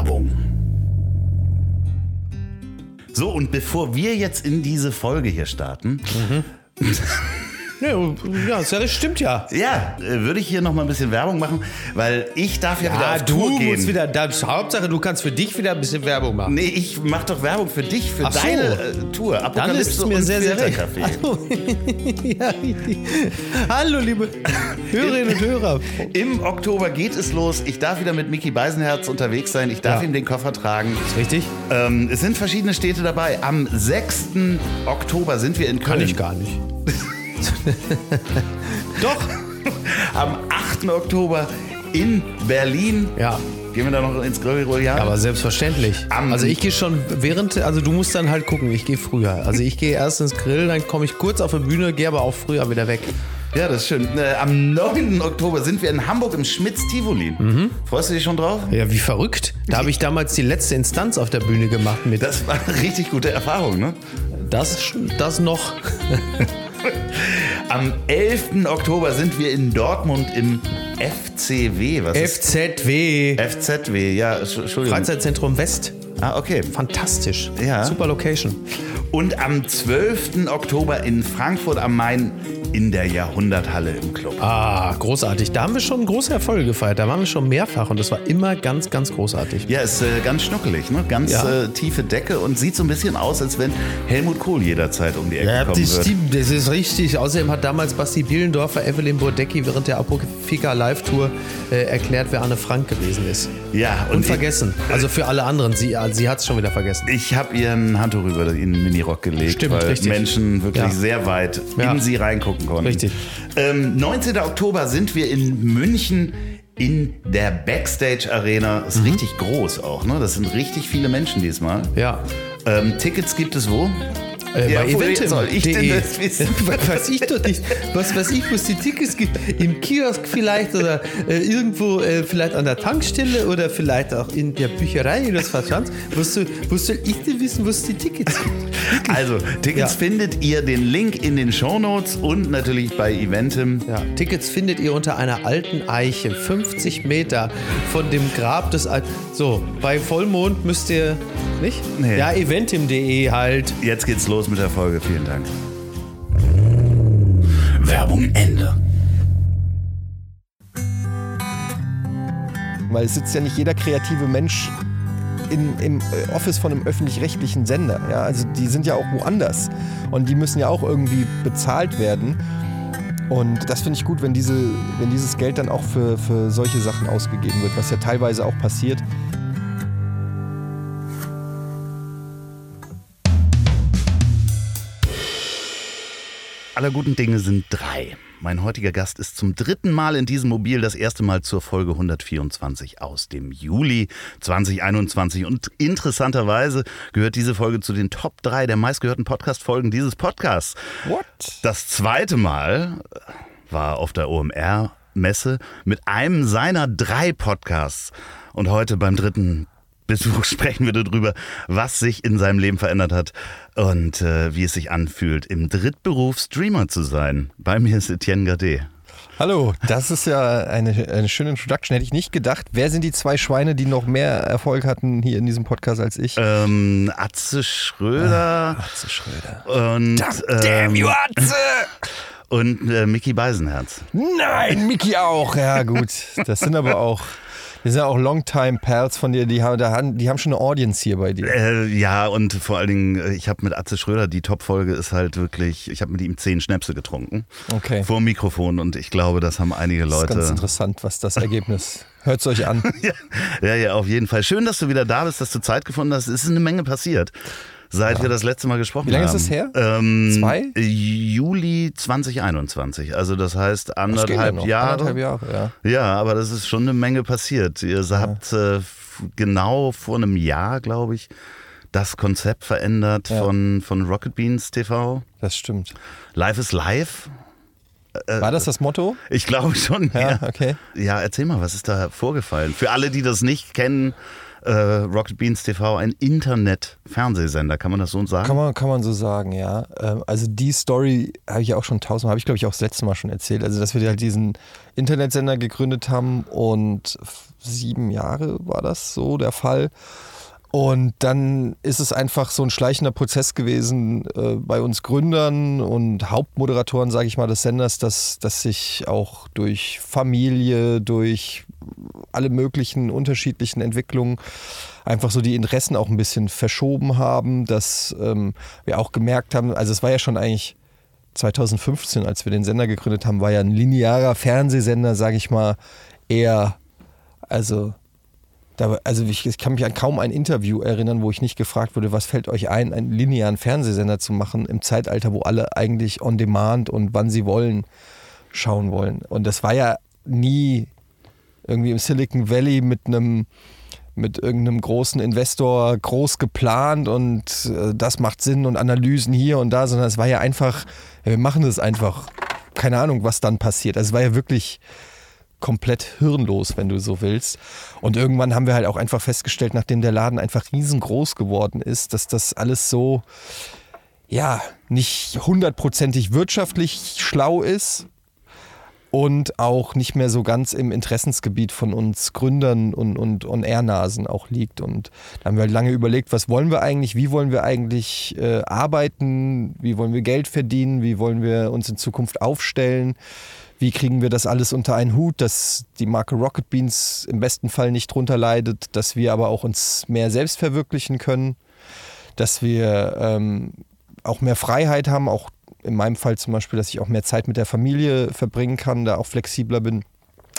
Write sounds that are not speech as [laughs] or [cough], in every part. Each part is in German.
Werbung. So, und bevor wir jetzt in diese Folge hier starten, [laughs] Ja, ja, das stimmt ja. ja, äh, würde ich hier noch mal ein bisschen Werbung machen, weil ich darf ja, wieder Ja, auf du Tour gehen. musst wieder, das Hauptsache, du kannst für dich wieder ein bisschen Werbung machen. Nee, ich mach doch Werbung für dich, für Ach so. deine äh, Tour. Dann Apokalypse ist es mir sehr, sehr recht. [laughs] Ja, Hallo, liebe [laughs] Hörerinnen und Hörer. Im Oktober geht es los. Ich darf wieder mit Mickey Beisenherz unterwegs sein. Ich darf Ja. ihm den Koffer tragen. Ist richtig? Ähm, es sind verschiedene Städte dabei. Am 6. Oktober sind wir in Köln. Kann ich gar nicht. [laughs] [laughs] Doch. Am 8. Oktober in Berlin. Ja. Gehen wir da noch ins Gröri-Royal? Aber selbstverständlich. Am- also ich gehe schon während, also du musst dann halt gucken, ich gehe früher. Also ich gehe erst ins Grill, dann komme ich kurz auf die Bühne, gehe aber auch früher wieder weg. Ja, das ist schön. Äh, am 9. Oktober sind wir in Hamburg im Schmitz-Tivoli. Mhm. Freust du dich schon drauf? Ja, wie verrückt. Da habe ich damals die letzte Instanz auf der Bühne gemacht mit. Das war eine richtig gute Erfahrung, ne? Das, das noch. [laughs] [laughs] Am 11. Oktober sind wir in Dortmund im FCW. Was ist FZW. FZW? Ja, Entsch- Entschuldigung. Freizeitzentrum West. Ah, okay. Fantastisch. Ja. Super Location. Und am 12. Oktober in Frankfurt am Main in der Jahrhunderthalle im Club. Ah, großartig. Da haben wir schon große Erfolge gefeiert. Da waren wir schon mehrfach und das war immer ganz, ganz großartig. Ja, ist äh, ganz schnuckelig, ne? Ganz Ja. äh, tiefe Decke und sieht so ein bisschen aus, als wenn Helmut Kohl jederzeit um die Ecke kommen würde. stimmt, das ist richtig. Außerdem hat damals Basti Bielendorfer Evelyn Burdecki während der Apofika Live-Tour äh, erklärt, wer Anne Frank gewesen ist. Ja, und Unvergessen. Also für alle anderen. Sie, sie hat es schon wieder vergessen. Ich habe ihren Handtuch über in den Minirock gelegt, Stimmt, weil richtig. Menschen wirklich Ja. sehr weit Ja. in sie reingucken konnten. Richtig. Ähm, 19. Oktober sind wir in München in der Backstage Arena. Mhm. Ist richtig groß auch, ne? Das sind richtig viele Menschen diesmal. Ja. Ähm, Tickets gibt es wo? Äh, Ja, bei Eventim. soll ich denn de. das wissen? [laughs] weiß ich doch nicht. Was weiß ich, wo es die Tickets gibt. Im Kiosk vielleicht oder äh, irgendwo äh, vielleicht an der Tankstelle oder vielleicht auch in der Bücherei oder was sonst. Wo soll, wo soll ich denn wissen, wo es die Tickets gibt? Also, Tickets Ja. findet ihr den Link in den Shownotes und natürlich bei Eventim. Ja, Tickets findet ihr unter einer alten Eiche, 50 Meter von dem Grab des Al So, bei Vollmond müsst ihr. Nicht? Nee. Ja, eventim.de halt. Jetzt geht's los mit der Folge. Vielen Dank. Werbung Ende. Weil es sitzt ja nicht jeder kreative Mensch in, im äh, Office von einem öffentlich-rechtlichen Sender. Ja? Also die sind ja auch woanders. Und die müssen ja auch irgendwie bezahlt werden. Und das finde ich gut, wenn, diese, wenn dieses Geld dann auch für, für solche Sachen ausgegeben wird, was ja teilweise auch passiert. Aller guten Dinge sind drei. Mein heutiger Gast ist zum dritten Mal in diesem Mobil, das erste Mal zur Folge 124 aus dem Juli 2021. Und interessanterweise gehört diese Folge zu den Top 3 der meistgehörten Podcast-Folgen dieses Podcasts. What? Das zweite Mal war auf der OMR-Messe mit einem seiner drei Podcasts. Und heute beim dritten Besuch sprechen wir darüber, was sich in seinem Leben verändert hat und äh, wie es sich anfühlt, im Drittberuf Streamer zu sein. Bei mir ist Etienne Gade. Hallo, das ist ja eine, eine schöne Introduction. Hätte ich nicht gedacht. Wer sind die zwei Schweine, die noch mehr Erfolg hatten hier in diesem Podcast als ich? Ähm, Atze Schröder Atze Schröder. und, Damn you, ähm, Atze! [laughs] und äh, Mickey Beisenherz. Nein, Mickey auch. Ja, gut. Das sind aber auch. Das sind ja auch Longtime Pals von dir, die haben, die haben schon eine Audience hier bei dir. Äh, ja, und vor allen Dingen, äh, ich habe mit Atze Schröder, die Top-Folge ist halt wirklich, ich habe mit ihm zehn Schnäpse getrunken. Okay. Vor dem Mikrofon und ich glaube, das haben einige Das ist ganz Leute. interessant, was das Ergebnis. [laughs] Hört es euch an. Ja, ja, auf jeden Fall. Schön, dass du wieder da bist, dass du Zeit gefunden hast. Es ist eine Menge passiert, seit wir das letzte Mal gesprochen haben. Wie lange ist es her? Ähm, Zwei? Juli 2021. Also das heißt Das geht ja anderthalb. Jahre. Anderthalb Jahre, ja. Ja, aber das ist schon eine Menge passiert. Ihr habt äh, genau vor einem Jahr, glaube ich, das Konzept verändert Ja. von, von Rocket Beans TV. Das stimmt. Live is live. Äh, War das das Motto? Ich glaube schon. Ja, okay. Ja, erzähl mal, was ist da vorgefallen? Für alle, die das nicht kennen, äh, Rocket Beans TV, ein Internet-Fernsehsender, kann man das so sagen? Kann man, kann man so sagen, ja. Ähm, Also die Story habe ich ja auch schon tausendmal, habe ich glaube ich auch das letzte Mal schon erzählt. Also dass wir halt diesen Internetsender gegründet haben und sieben Jahre war das so der Fall. Und dann ist es einfach so ein schleichender Prozess gewesen äh, bei uns Gründern und Hauptmoderatoren, sage ich mal, des Senders, dass, dass sich auch durch Familie, durch alle möglichen unterschiedlichen Entwicklungen einfach so die Interessen auch ein bisschen verschoben haben, dass ähm, wir auch gemerkt haben, also es war ja schon eigentlich 2015, als wir den Sender gegründet haben, war ja ein linearer Fernsehsender, sage ich mal, eher, also da, also ich, ich kann mich an kaum ein Interview erinnern, wo ich nicht gefragt wurde, was fällt euch ein, einen linearen Fernsehsender zu machen im Zeitalter, wo alle eigentlich on demand und wann sie wollen schauen wollen. Und das war ja nie irgendwie im Silicon Valley mit einem mit irgendeinem großen Investor groß geplant und äh, das macht Sinn und Analysen hier und da, sondern es war ja einfach, ja, wir machen das einfach. Keine Ahnung, was dann passiert. Also es war ja wirklich komplett hirnlos, wenn du so willst. Und irgendwann haben wir halt auch einfach festgestellt, nachdem der Laden einfach riesengroß geworden ist, dass das alles so, ja, nicht hundertprozentig wirtschaftlich schlau ist und auch nicht mehr so ganz im Interessensgebiet von uns Gründern und, und On-Air-Nasen auch liegt. Und da haben wir halt lange überlegt, was wollen wir eigentlich, wie wollen wir eigentlich äh, arbeiten, wie wollen wir Geld verdienen, wie wollen wir uns in Zukunft aufstellen, wie kriegen wir das alles unter einen Hut, dass die Marke Rocket Beans im besten Fall nicht drunter leidet, dass wir aber auch uns mehr selbst verwirklichen können, dass wir ähm, auch mehr Freiheit haben, auch in meinem Fall zum Beispiel, dass ich auch mehr Zeit mit der Familie verbringen kann, da auch flexibler bin.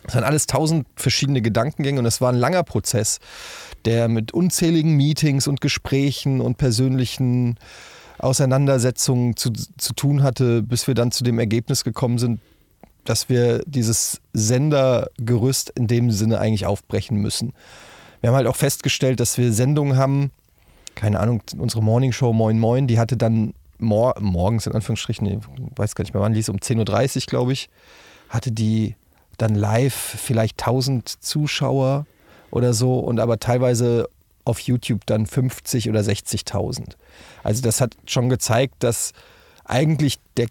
Das waren alles tausend verschiedene Gedankengänge und es war ein langer Prozess, der mit unzähligen Meetings und Gesprächen und persönlichen Auseinandersetzungen zu, zu tun hatte, bis wir dann zu dem Ergebnis gekommen sind, dass wir dieses Sendergerüst in dem Sinne eigentlich aufbrechen müssen. Wir haben halt auch festgestellt, dass wir Sendungen haben, keine Ahnung, unsere Morningshow Moin Moin, die hatte dann mor morgens in Anführungsstrichen, nee, weiß gar nicht mehr wann, ließ um 10.30 Uhr, glaube ich, hatte die dann live vielleicht 1000 Zuschauer oder so und aber teilweise auf YouTube dann 50 oder 60.000. Also das hat schon gezeigt, dass eigentlich der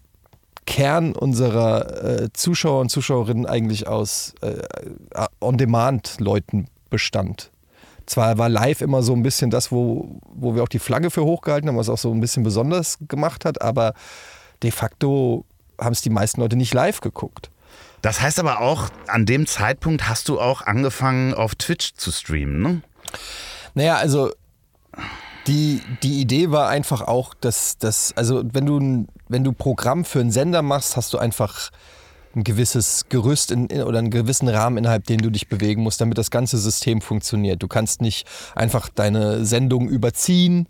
Kern unserer äh, Zuschauer und Zuschauerinnen eigentlich aus äh, On-Demand-Leuten bestand. Zwar war live immer so ein bisschen das, wo, wo wir auch die Flagge für hochgehalten haben, was auch so ein bisschen besonders gemacht hat, aber de facto haben es die meisten Leute nicht live geguckt. Das heißt aber auch, an dem Zeitpunkt hast du auch angefangen, auf Twitch zu streamen, ne? Naja, also die, die Idee war einfach auch, dass, dass also wenn du, ein- wenn du Programm für einen Sender machst, hast du einfach ein gewisses Gerüst in, in, oder einen gewissen Rahmen, innerhalb dem du dich bewegen musst, damit das ganze System funktioniert. Du kannst nicht einfach deine Sendung überziehen,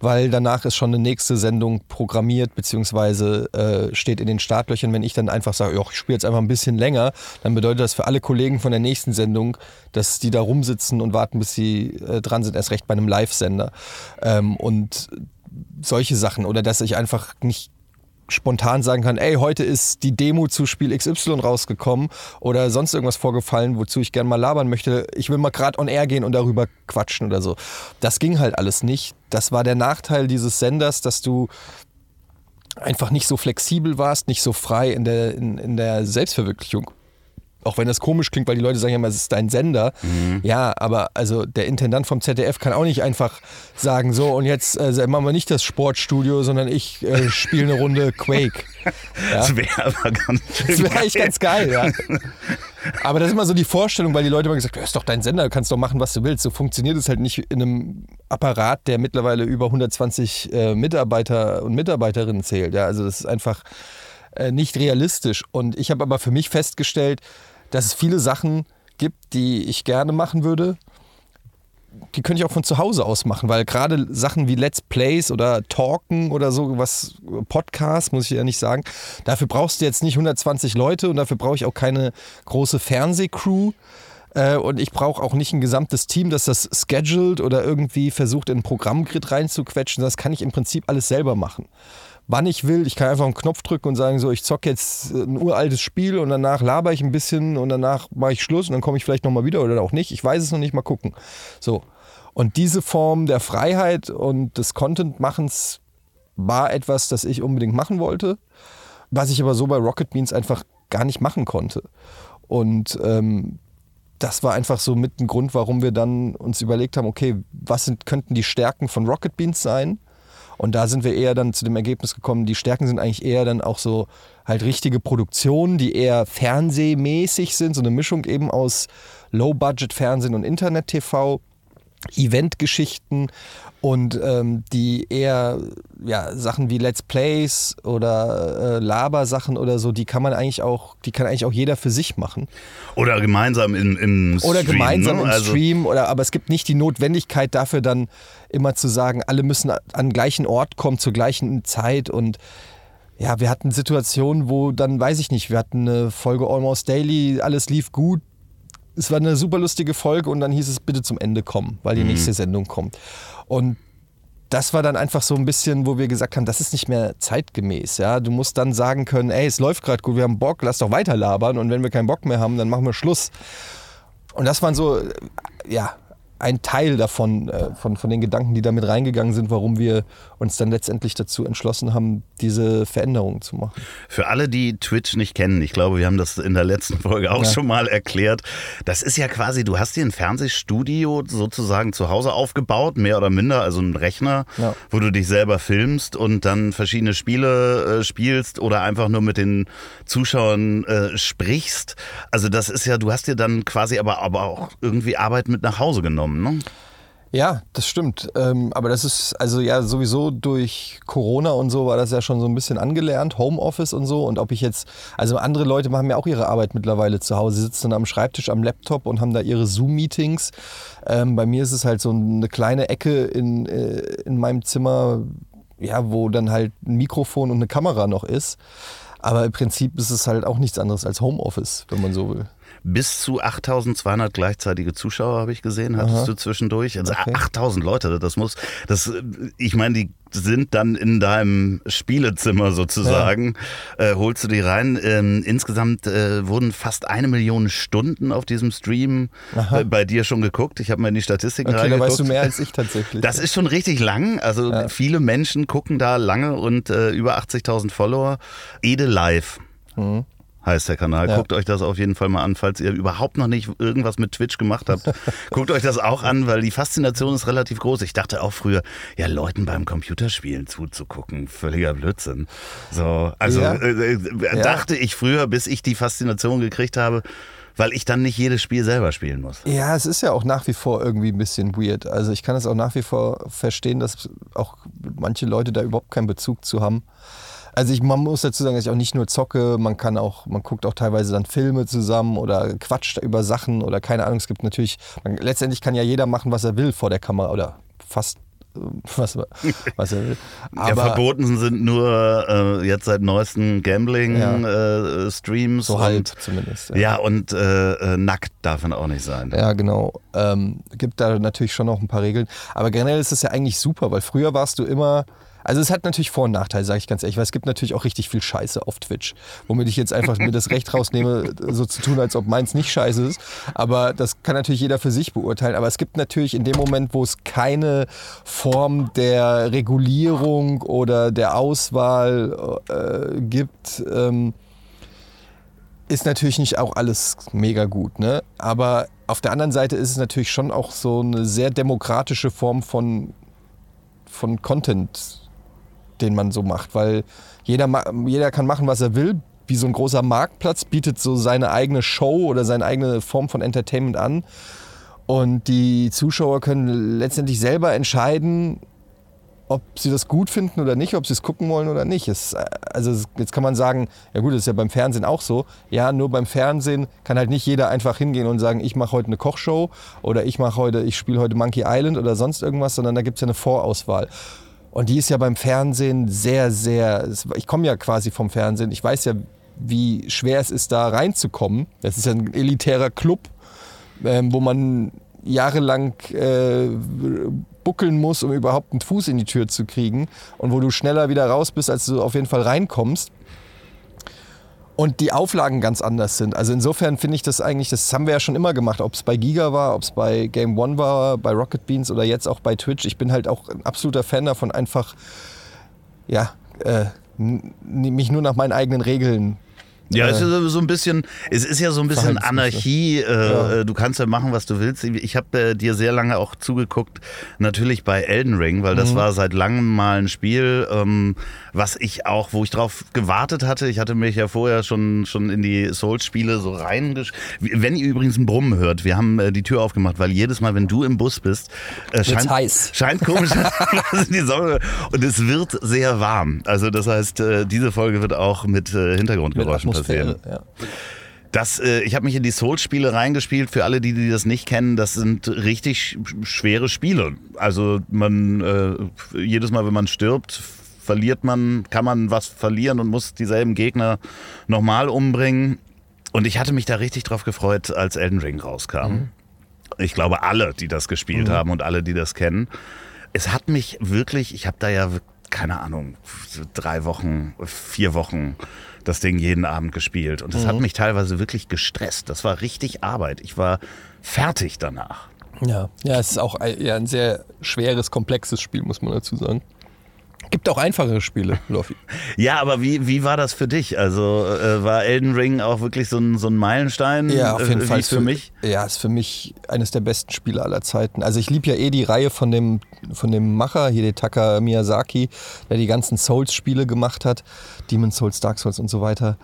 weil danach ist schon eine nächste Sendung programmiert, beziehungsweise äh, steht in den Startlöchern. Wenn ich dann einfach sage, "Ja, ich spiele jetzt einfach ein bisschen länger, dann bedeutet das für alle Kollegen von der nächsten Sendung, dass die da rumsitzen und warten, bis sie äh, dran sind, erst recht bei einem Live-Sender. Ähm, und solche Sachen. Oder dass ich einfach nicht spontan sagen kann, ey, heute ist die Demo zu Spiel XY rausgekommen oder sonst irgendwas vorgefallen, wozu ich gerne mal labern möchte. Ich will mal gerade on air gehen und darüber quatschen oder so. Das ging halt alles nicht. Das war der Nachteil dieses Senders, dass du einfach nicht so flexibel warst, nicht so frei in der, in, in der Selbstverwirklichung. Auch wenn das komisch klingt, weil die Leute sagen ja immer, es ist dein Sender. Ja, aber also der Intendant vom ZDF kann auch nicht einfach sagen, so und jetzt äh, machen wir nicht das Sportstudio, sondern ich äh, spiele eine Runde Quake. Ja? [laughs] Das wäre aber ganz Das wäre eigentlich ganz geil, ja. [laughs] Aber das ist immer so die Vorstellung, weil die Leute immer gesagt haben, ist doch dein Sender, du kannst doch machen, was du willst. So funktioniert es halt nicht in einem Apparat, der mittlerweile über 120 äh, Mitarbeiter und Mitarbeiterinnen zählt. Ja, also das ist einfach äh, nicht realistisch. Und ich habe aber für mich festgestellt, dass es viele Sachen gibt, die ich gerne machen würde, die könnte ich auch von zu Hause aus machen, weil gerade Sachen wie Let's Plays oder Talken oder so, was Podcast, muss ich ja nicht sagen, dafür brauchst du jetzt nicht 120 Leute und dafür brauche ich auch keine große Fernsehcrew. Äh, und ich brauche auch nicht ein gesamtes Team, das das scheduled oder irgendwie versucht, in ein Programmgrid reinzuquetschen. Das kann ich im Prinzip alles selber machen. Wann ich will. Ich kann einfach einen Knopf drücken und sagen, so, ich zocke jetzt ein uraltes Spiel und danach laber ich ein bisschen und danach mache ich Schluss und dann komme ich vielleicht nochmal wieder oder auch nicht. Ich weiß es noch nicht, mal gucken. So. Und diese Form der Freiheit und des Content-Machens war etwas, das ich unbedingt machen wollte, was ich aber so bei Rocket Beans einfach gar nicht machen konnte. Und ähm, das war einfach so mit ein Grund, warum wir dann uns überlegt haben, okay, was sind, könnten die Stärken von Rocket Beans sein? Und da sind wir eher dann zu dem Ergebnis gekommen, die Stärken sind eigentlich eher dann auch so halt richtige Produktionen, die eher fernsehmäßig sind, so eine Mischung eben aus Low-Budget-Fernsehen und Internet-TV. Eventgeschichten und ähm, die eher ja, Sachen wie Let's Plays oder äh, Labersachen oder so, die kann man eigentlich auch, die kann eigentlich auch jeder für sich machen. Oder gemeinsam im, im Stream. Oder gemeinsam ne? im also Stream, oder, aber es gibt nicht die Notwendigkeit dafür dann immer zu sagen, alle müssen an den gleichen Ort kommen, zur gleichen Zeit und ja, wir hatten Situationen, wo dann, weiß ich nicht, wir hatten eine Folge Almost Daily, alles lief gut, es war eine super lustige Folge und dann hieß es bitte zum Ende kommen, weil die mhm. nächste Sendung kommt. Und das war dann einfach so ein bisschen, wo wir gesagt haben, das ist nicht mehr zeitgemäß. Ja? Du musst dann sagen können, ey, es läuft gerade gut, wir haben Bock, lass doch weiter labern und wenn wir keinen Bock mehr haben, dann machen wir Schluss. Und das waren so, ja, ein Teil davon, äh, von, von den Gedanken, die damit reingegangen sind, warum wir uns dann letztendlich dazu entschlossen haben, diese Veränderungen zu machen. Für alle, die Twitch nicht kennen, ich glaube, wir haben das in der letzten Folge auch ja. schon mal erklärt. Das ist ja quasi, du hast dir ein Fernsehstudio sozusagen zu Hause aufgebaut, mehr oder minder, also ein Rechner, ja. wo du dich selber filmst und dann verschiedene Spiele äh, spielst oder einfach nur mit den Zuschauern äh, sprichst. Also das ist ja, du hast dir dann quasi aber, aber auch irgendwie Arbeit mit nach Hause genommen genommen, ne? Ja, das stimmt. Ähm, aber das ist also ja sowieso durch Corona und so war das ja schon so ein bisschen angelernt, Homeoffice und so. Und ob ich jetzt, also andere Leute machen ja auch ihre Arbeit mittlerweile zu Hause, sitzen dann am Schreibtisch am Laptop und haben da ihre Zoom-Meetings. Ähm, bei mir ist es halt so eine kleine Ecke in, äh, in meinem Zimmer, ja, wo dann halt ein Mikrofon und eine Kamera noch ist. Aber im Prinzip ist es halt auch nichts anderes als Homeoffice, wenn man so will. Bis zu 8200 gleichzeitige Zuschauer habe ich gesehen, hattest Aha. du zwischendurch. Also okay. 8000 Leute, das muss, das, ich meine, die sind dann in deinem Spielezimmer sozusagen. Ja. Äh, holst du die rein. Ähm, insgesamt äh, wurden fast eine Million Stunden auf diesem Stream äh, bei dir schon geguckt. Ich habe mal in die Statistiken okay, reingeguckt. Da weißt du mehr als ich tatsächlich. Das ist schon richtig lang. Also ja. viele Menschen gucken da lange und äh, über 80.000 Follower. Ede Live. Mhm heißt der Kanal. Ja. Guckt euch das auf jeden Fall mal an, falls ihr überhaupt noch nicht irgendwas mit Twitch gemacht habt. [laughs] Guckt euch das auch an, weil die Faszination ist relativ groß. Ich dachte auch früher, ja, Leuten beim Computerspielen zuzugucken, völliger Blödsinn. So, also ja. äh, äh, dachte ich früher, bis ich die Faszination gekriegt habe, weil ich dann nicht jedes Spiel selber spielen muss. Ja, es ist ja auch nach wie vor irgendwie ein bisschen weird. Also ich kann es auch nach wie vor verstehen, dass auch manche Leute da überhaupt keinen Bezug zu haben. Also ich, man muss dazu sagen, dass ich auch nicht nur zocke, man kann auch, man guckt auch teilweise dann Filme zusammen oder quatscht über Sachen oder keine Ahnung. Es gibt natürlich, man, letztendlich kann ja jeder machen, was er will vor der Kamera oder fast äh, [laughs] was, was er will. Aber ja, verboten sind nur äh, jetzt seit neuesten Gambling-Streams. Ja. Äh, so halb zumindest. Ja, ja und äh, äh, nackt darf man auch nicht sein. Ja, genau. Ähm, gibt da natürlich schon noch ein paar Regeln. Aber generell ist es ja eigentlich super, weil früher warst du immer also es hat natürlich Vor- und Nachteile, sage ich ganz ehrlich, weil es gibt natürlich auch richtig viel Scheiße auf Twitch, womit ich jetzt einfach mir das Recht rausnehme, so zu tun, als ob meins nicht scheiße ist. Aber das kann natürlich jeder für sich beurteilen. Aber es gibt natürlich in dem Moment, wo es keine Form der Regulierung oder der Auswahl äh, gibt, ähm, ist natürlich nicht auch alles mega gut. Ne? Aber auf der anderen Seite ist es natürlich schon auch so eine sehr demokratische Form von, von Content den man so macht, weil jeder, jeder kann machen, was er will. Wie so ein großer Marktplatz bietet so seine eigene Show oder seine eigene Form von Entertainment an. Und die Zuschauer können letztendlich selber entscheiden, ob sie das gut finden oder nicht, ob sie es gucken wollen oder nicht. Es, also jetzt kann man sagen, ja gut, das ist ja beim Fernsehen auch so. Ja, nur beim Fernsehen kann halt nicht jeder einfach hingehen und sagen, ich mache heute eine Kochshow oder ich mache heute, ich spiele heute Monkey Island oder sonst irgendwas, sondern da gibt es ja eine Vorauswahl. Und die ist ja beim Fernsehen sehr, sehr. Ich komme ja quasi vom Fernsehen. Ich weiß ja, wie schwer es ist, da reinzukommen. Das ist ja ein elitärer Club, ähm, wo man jahrelang äh, buckeln musst, um überhaupt einen Fuß in die Tür zu kriegen und wo du schneller wieder raus bist, als du auf jeden Fall reinkommst. Und die Auflagen ganz anders sind. Also insofern finde ich das eigentlich, das haben wir ja schon immer gemacht, ob es bei Giga war, ob es bei Game One war, bei Rocket Beans oder jetzt auch bei Twitch. Ich bin halt auch ein absoluter Fan davon, einfach ja, äh, mich nur nach meinen eigenen Regeln ja, es ist so ein bisschen, es ist ja so ein bisschen Anarchie. Äh, ja. Äh, du kannst ja machen, was du willst. Ich habe äh, dir sehr lange auch zugeguckt, natürlich bei Elden Ring, weil das mhm. war seit langem mal ein Spiel, ähm, was ich auch, wo ich drauf gewartet hatte. Ich hatte mich ja vorher schon, schon in die Souls-Spiele so reingesch... Wenn ihr übrigens ein Brummen hört, wir haben äh, die Tür aufgemacht, weil jedes Mal, wenn du im Bus bist, äh, scheint, heiß. scheint komisch [laughs] die Sonne und es wird sehr warm. Also das heißt, äh, diese Folge wird auch mit Hintergrundgeräuschen mit passieren. Ja. Das, äh, ich habe mich in die Souls-Spiele reingespielt. Für alle, die, die das nicht kennen, das sind richtig schwere Spiele. Also man äh, jedes Mal, wenn man stirbt, verliert man, kann man was verlieren und muss dieselben Gegner nochmal umbringen. Und ich hatte mich da richtig drauf gefreut, als Elden Ring rauskam. Mhm. Ich glaube, alle, die das gespielt mhm. haben und alle, die das kennen. Es hat mich wirklich, ich habe da ja, keine Ahnung, drei Wochen, vier Wochen das Ding jeden Abend gespielt. Und das mhm. hat mich teilweise wirklich gestresst. Das war richtig Arbeit. Ich war fertig danach. Ja, ja, es ist auch ein, ja, ein sehr schweres, komplexes Spiel, muss man dazu sagen. Gibt auch einfachere Spiele, Loffi. [laughs] ja, aber wie, wie war das für dich? Also äh, war Elden Ring auch wirklich so ein, so ein Meilenstein? Ja, auf jeden äh, Fall. für, für mich? Ja, ist für mich eines der besten Spiele aller Zeiten. Also ich liebe ja eh die Reihe von dem, von dem Macher, Hidetaka Miyazaki, der die ganzen Souls-Spiele gemacht hat. Demon's Souls, Dark Souls und so weiter.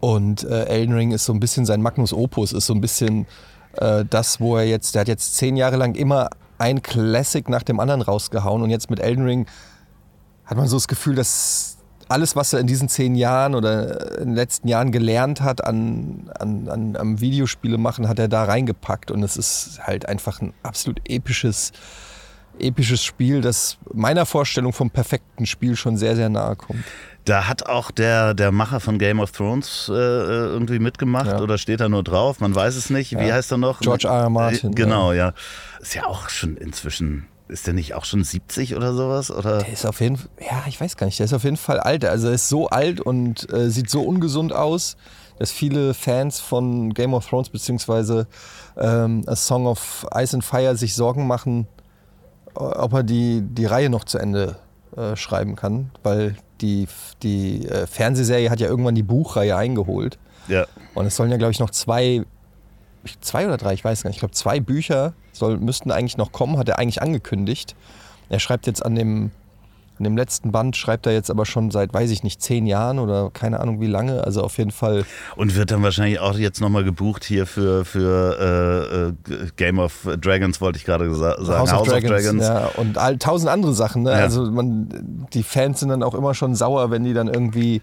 Und äh, Elden Ring ist so ein bisschen sein Magnus Opus, ist so ein bisschen äh, das, wo er jetzt, der hat jetzt zehn Jahre lang immer ein Classic nach dem anderen rausgehauen und jetzt mit Elden Ring hat man so das Gefühl, dass alles, was er in diesen zehn Jahren oder in den letzten Jahren gelernt hat an, an, an, am Videospiele machen, hat er da reingepackt. Und es ist halt einfach ein absolut episches, episches Spiel, das meiner Vorstellung vom perfekten Spiel schon sehr, sehr nahe kommt. Da hat auch der, der Macher von Game of Thrones äh, äh irgendwie mitgemacht ja. oder steht da nur drauf? Man weiß es nicht. Wie ja. heißt er noch? George R. R. Martin. Genau, ja. Ist ja auch schon inzwischen ist der nicht auch schon 70 oder sowas? Oder? Der ist auf jeden Fall, ja, ich weiß gar nicht, der ist auf jeden Fall alt. Also er ist so alt und äh, sieht so ungesund aus, dass viele Fans von Game of Thrones beziehungsweise ähm, A Song of Ice and Fire sich Sorgen machen, ob er die, die Reihe noch zu Ende äh, schreiben kann, weil die, die äh, Fernsehserie hat ja irgendwann die Buchreihe eingeholt. Ja. Und es sollen ja, glaube ich, noch zwei zwei oder drei, ich weiß gar nicht, ich glaube zwei Bücher soll, müssten eigentlich noch kommen, hat er eigentlich angekündigt. Er schreibt jetzt an dem, an dem letzten Band, schreibt er jetzt aber schon seit, weiß ich nicht, zehn Jahren oder keine Ahnung wie lange, also auf jeden Fall. Und wird dann wahrscheinlich auch jetzt nochmal gebucht hier für, für äh, äh Game of Dragons, wollte ich gerade sagen. House, House of, Dragons, of Dragons. Ja, und all, tausend andere Sachen. Ne? Ja. Also man, die Fans sind dann auch immer schon sauer, wenn die dann irgendwie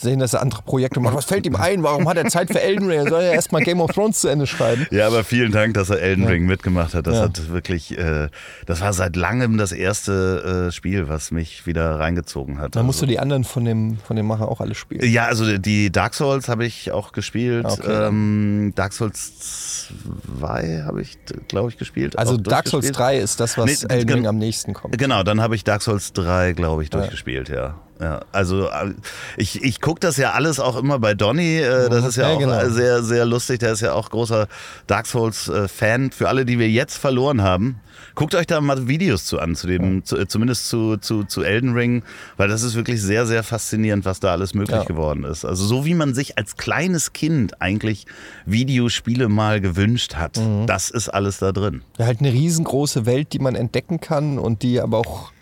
sehen, dass er andere Projekte macht. Was fällt ihm ein? Warum hat er Zeit für Elden Ring? Er soll ja erstmal Game of Thrones zu Ende schreiben. Ja, aber vielen Dank, dass er Elden Ring mitgemacht hat. Das ja. hat wirklich, äh, das war seit langem das erste äh, Spiel, was mich wieder reingezogen hat. Dann musst also. du die anderen von dem, von dem Macher auch alle spielen. Ja, also die Dark Souls habe ich auch gespielt. Ah, okay. Ähm, Dark Souls 2 habe ich, glaube ich, gespielt. Also Dark Souls 3 ist das, was nee, Elden Ring am nächsten kommt. Genau, dann habe ich Dark Souls 3, glaube ich, durchgespielt, ja. Ja. Ja, also äh, ich, ich gucke das ja alles auch immer bei Donny. Äh, das ist ja, ja auch genau. sehr, sehr lustig. Der ist ja auch großer Dark Souls-Fan. Für alle, die wir jetzt verloren haben, guckt euch da mal Videos zu an, zu dem, zu, zumindest zu, zu, zu Elden Ring, weil das ist wirklich sehr, sehr faszinierend, was da alles möglich ja. geworden ist. Also so wie man sich als kleines Kind eigentlich Videospiele mal gewünscht hat, mhm. das ist alles da drin. Ja, halt eine riesengroße Welt, die man entdecken kann und die aber auch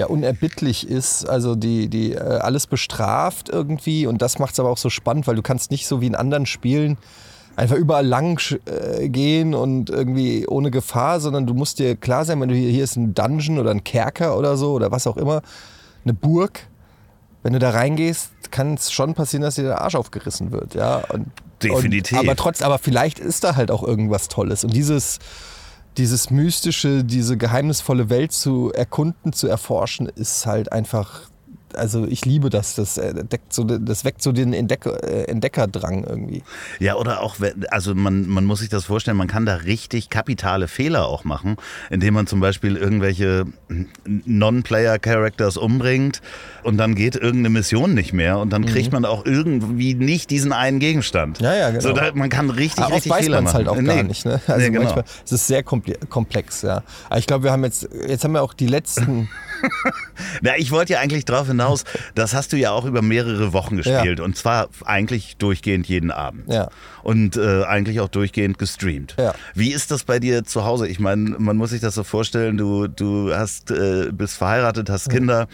ja unerbittlich ist, also die, die äh, alles bestraft irgendwie und das macht es aber auch so spannend, weil du kannst nicht so wie in anderen Spielen einfach überall lang äh, gehen und irgendwie ohne Gefahr, sondern du musst dir klar sein, wenn du hier, hier ist ein Dungeon oder ein Kerker oder so oder was auch immer, eine Burg, wenn du da reingehst, kann es schon passieren, dass dir der Arsch aufgerissen wird, ja. Und, Definitiv. Und, aber trotz, aber vielleicht ist da halt auch irgendwas Tolles und dieses dieses mystische, diese geheimnisvolle Welt zu erkunden, zu erforschen, ist halt einfach also ich liebe das. Das, äh, deckt so, das weckt so den Entdecker, äh, Entdeckerdrang irgendwie. Ja, oder auch, also man, man muss sich das vorstellen, man kann da richtig kapitale Fehler auch machen, indem man zum Beispiel irgendwelche Non-Player-Characters umbringt und dann geht irgendeine Mission nicht mehr und dann kriegt man auch irgendwie nicht diesen einen Gegenstand. Mhm. Ja, ja, genau. So, da, man kann richtig, Aber richtig weiß Fehler es machen. halt auch gar nicht. Ne? Also nee, genau. manchmal, es ist sehr komple- komplex, ja. Aber ich glaube, wir haben jetzt, jetzt haben wir auch die letzten, [laughs] Na, ich wollte ja eigentlich darauf hinaus, das hast du ja auch über mehrere Wochen gespielt und zwar eigentlich durchgehend jeden Abend. Ja. Und äh, eigentlich auch durchgehend gestreamt. Ja. Wie ist das bei dir zu Hause? Ich meine, man muss sich das so vorstellen, du, du hast, äh, bist verheiratet, hast Kinder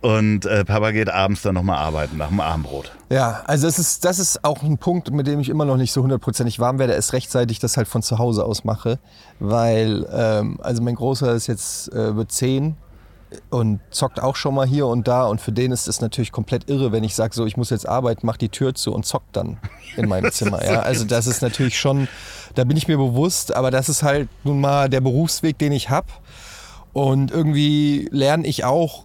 und äh, Papa geht abends dann nochmal arbeiten nach dem Abendbrot. ja, also es ist, das ist auch ein Punkt, mit dem ich immer noch nicht so hundertprozentig warm werde, es rechtzeitig das halt von zu Hause aus mache, weil, ähm, also mein Großer ist jetzt, äh, wird zehn und zockt auch schon mal hier und da und für den ist es natürlich komplett irre, wenn ich sage, so ich muss jetzt arbeiten, mach die Tür zu und zockt dann in meinem [laughs] Zimmer. Ja, also das ist natürlich schon, da bin ich mir bewusst, aber das ist halt nun mal der Berufsweg, den ich habe und irgendwie lerne ich auch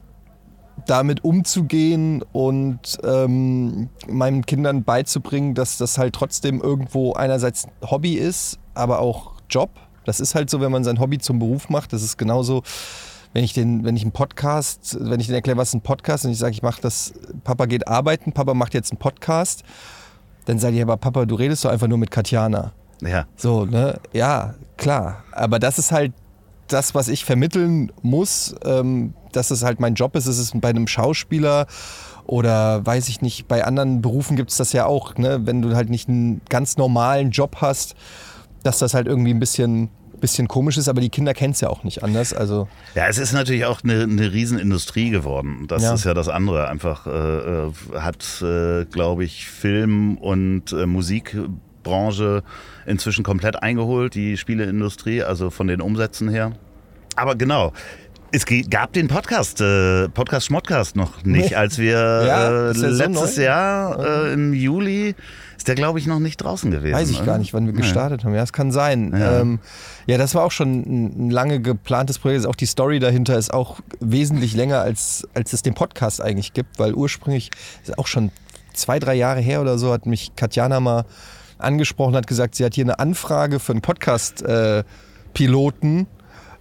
damit umzugehen und ähm, meinen Kindern beizubringen, dass das halt trotzdem irgendwo einerseits Hobby ist, aber auch Job. Das ist halt so, wenn man sein Hobby zum Beruf macht. Das ist genauso, wenn ich den, wenn ich einen Podcast, wenn ich denen erkläre, was ist ein Podcast und ich sage, ich mache das, Papa geht arbeiten, Papa macht jetzt einen Podcast, dann sage ich aber, Papa, du redest doch einfach nur mit Katjana. Ja. So, ne? Ja, klar. Aber das ist halt das, was ich vermitteln muss, ähm, dass es halt mein Job ist. Es ist bei einem Schauspieler oder weiß ich nicht, bei anderen Berufen gibt es das ja auch, ne? wenn du halt nicht einen ganz normalen Job hast, dass das halt irgendwie ein bisschen, bisschen komisch ist, aber die Kinder kennen es ja auch nicht anders. Also Ja, es ist natürlich auch eine, eine Riesenindustrie geworden. Das Ja. ist ja das andere. Einfach äh, äh, hat, äh, glaube ich, Film und äh, Musikbranche inzwischen komplett eingeholt, die Spieleindustrie, also von den Umsätzen her. Aber genau. Es gab den Podcast, äh, Podcast Schmodcast noch nicht, Nee. als wir Ja, äh, so letztes neu? Jahr äh, im Juli ist der, glaube ich, noch nicht draußen gewesen. Weiß ich oder? gar nicht, wann wir gestartet haben. Ja, es kann sein. Ja. Ja. Ähm, ja, das war auch schon ein, lange geplantes Projekt. Auch die Story dahinter ist auch wesentlich länger, als, als es den Podcast eigentlich gibt, weil ursprünglich, ist auch schon zwei, drei Jahre her oder so, hat mich Katjana mal angesprochen, hat gesagt, sie hat hier eine Anfrage für einen Podcast-Piloten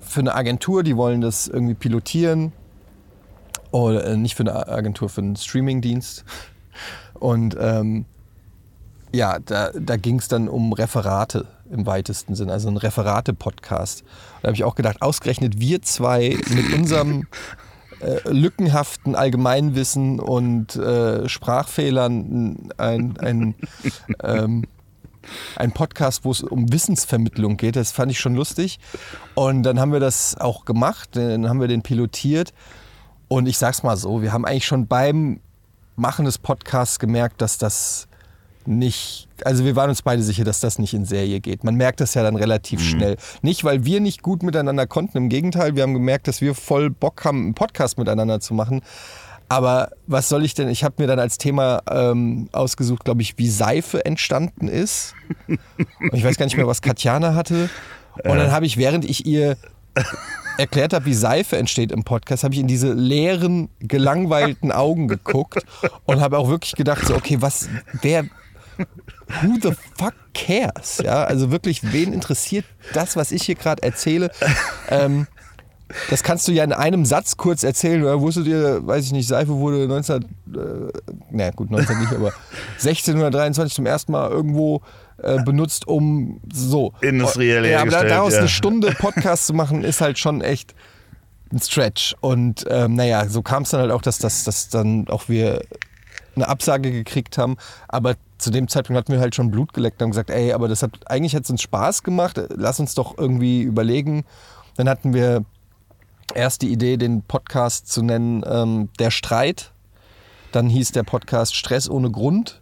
für eine Agentur, die wollen das irgendwie pilotieren. Oder äh, nicht für eine Agentur, für einen Streamingdienst. Und ähm, ja, da, da ging es dann um Referate im weitesten Sinn, also ein Referate-Podcast. Da habe ich auch gedacht, ausgerechnet wir zwei mit unserem äh, lückenhaften Allgemeinwissen und äh, Sprachfehlern ein, ein, ähm, ein Podcast, wo es um Wissensvermittlung geht. Das fand ich schon lustig. Und dann haben wir das auch gemacht, dann haben wir den pilotiert. Und ich sag's mal so, wir haben eigentlich schon beim Machen des Podcasts gemerkt, dass das nicht, also wir waren uns beide sicher, dass das nicht in Serie geht. Man merkt das ja dann relativ schnell. Nicht, weil wir nicht gut miteinander konnten, im Gegenteil, wir haben gemerkt, dass wir voll Bock haben, einen Podcast miteinander zu machen. Aber was soll ich denn? Ich habe mir dann als Thema ähm, ausgesucht, glaube ich, wie Seife entstanden ist. Und ich weiß gar nicht mehr, was Katjana hatte. Und dann habe ich, während ich ihr erklärt habe, wie Seife entsteht im Podcast, habe ich in diese leeren, gelangweilten Augen geguckt und habe auch wirklich gedacht, so, okay, was, wer, who the fuck cares? Ja, also wirklich, wen interessiert das, was ich hier gerade erzähle? Ähm, das kannst du ja in einem Satz kurz erzählen. Oder wusstet ihr, weiß ich nicht, Seife wurde 19, äh, na gut, 19 nicht, aber [laughs] 1623 zum ersten Mal irgendwo äh, benutzt, um so. Industriell Ja, aber hergestellt, daraus ja. eine Stunde Podcast zu machen, ist halt schon echt ein Stretch. Und ähm, naja, so kam es dann halt auch, dass, dass, dass dann auch wir eine Absage gekriegt haben. Aber zu dem Zeitpunkt hatten wir halt schon Blut geleckt und haben gesagt, ey, aber das hat eigentlich hat es uns Spaß gemacht. Lass uns doch irgendwie überlegen. Dann hatten wir erst die Idee, den Podcast zu nennen ähm, Der Streit. Dann hieß der Podcast Stress ohne Grund.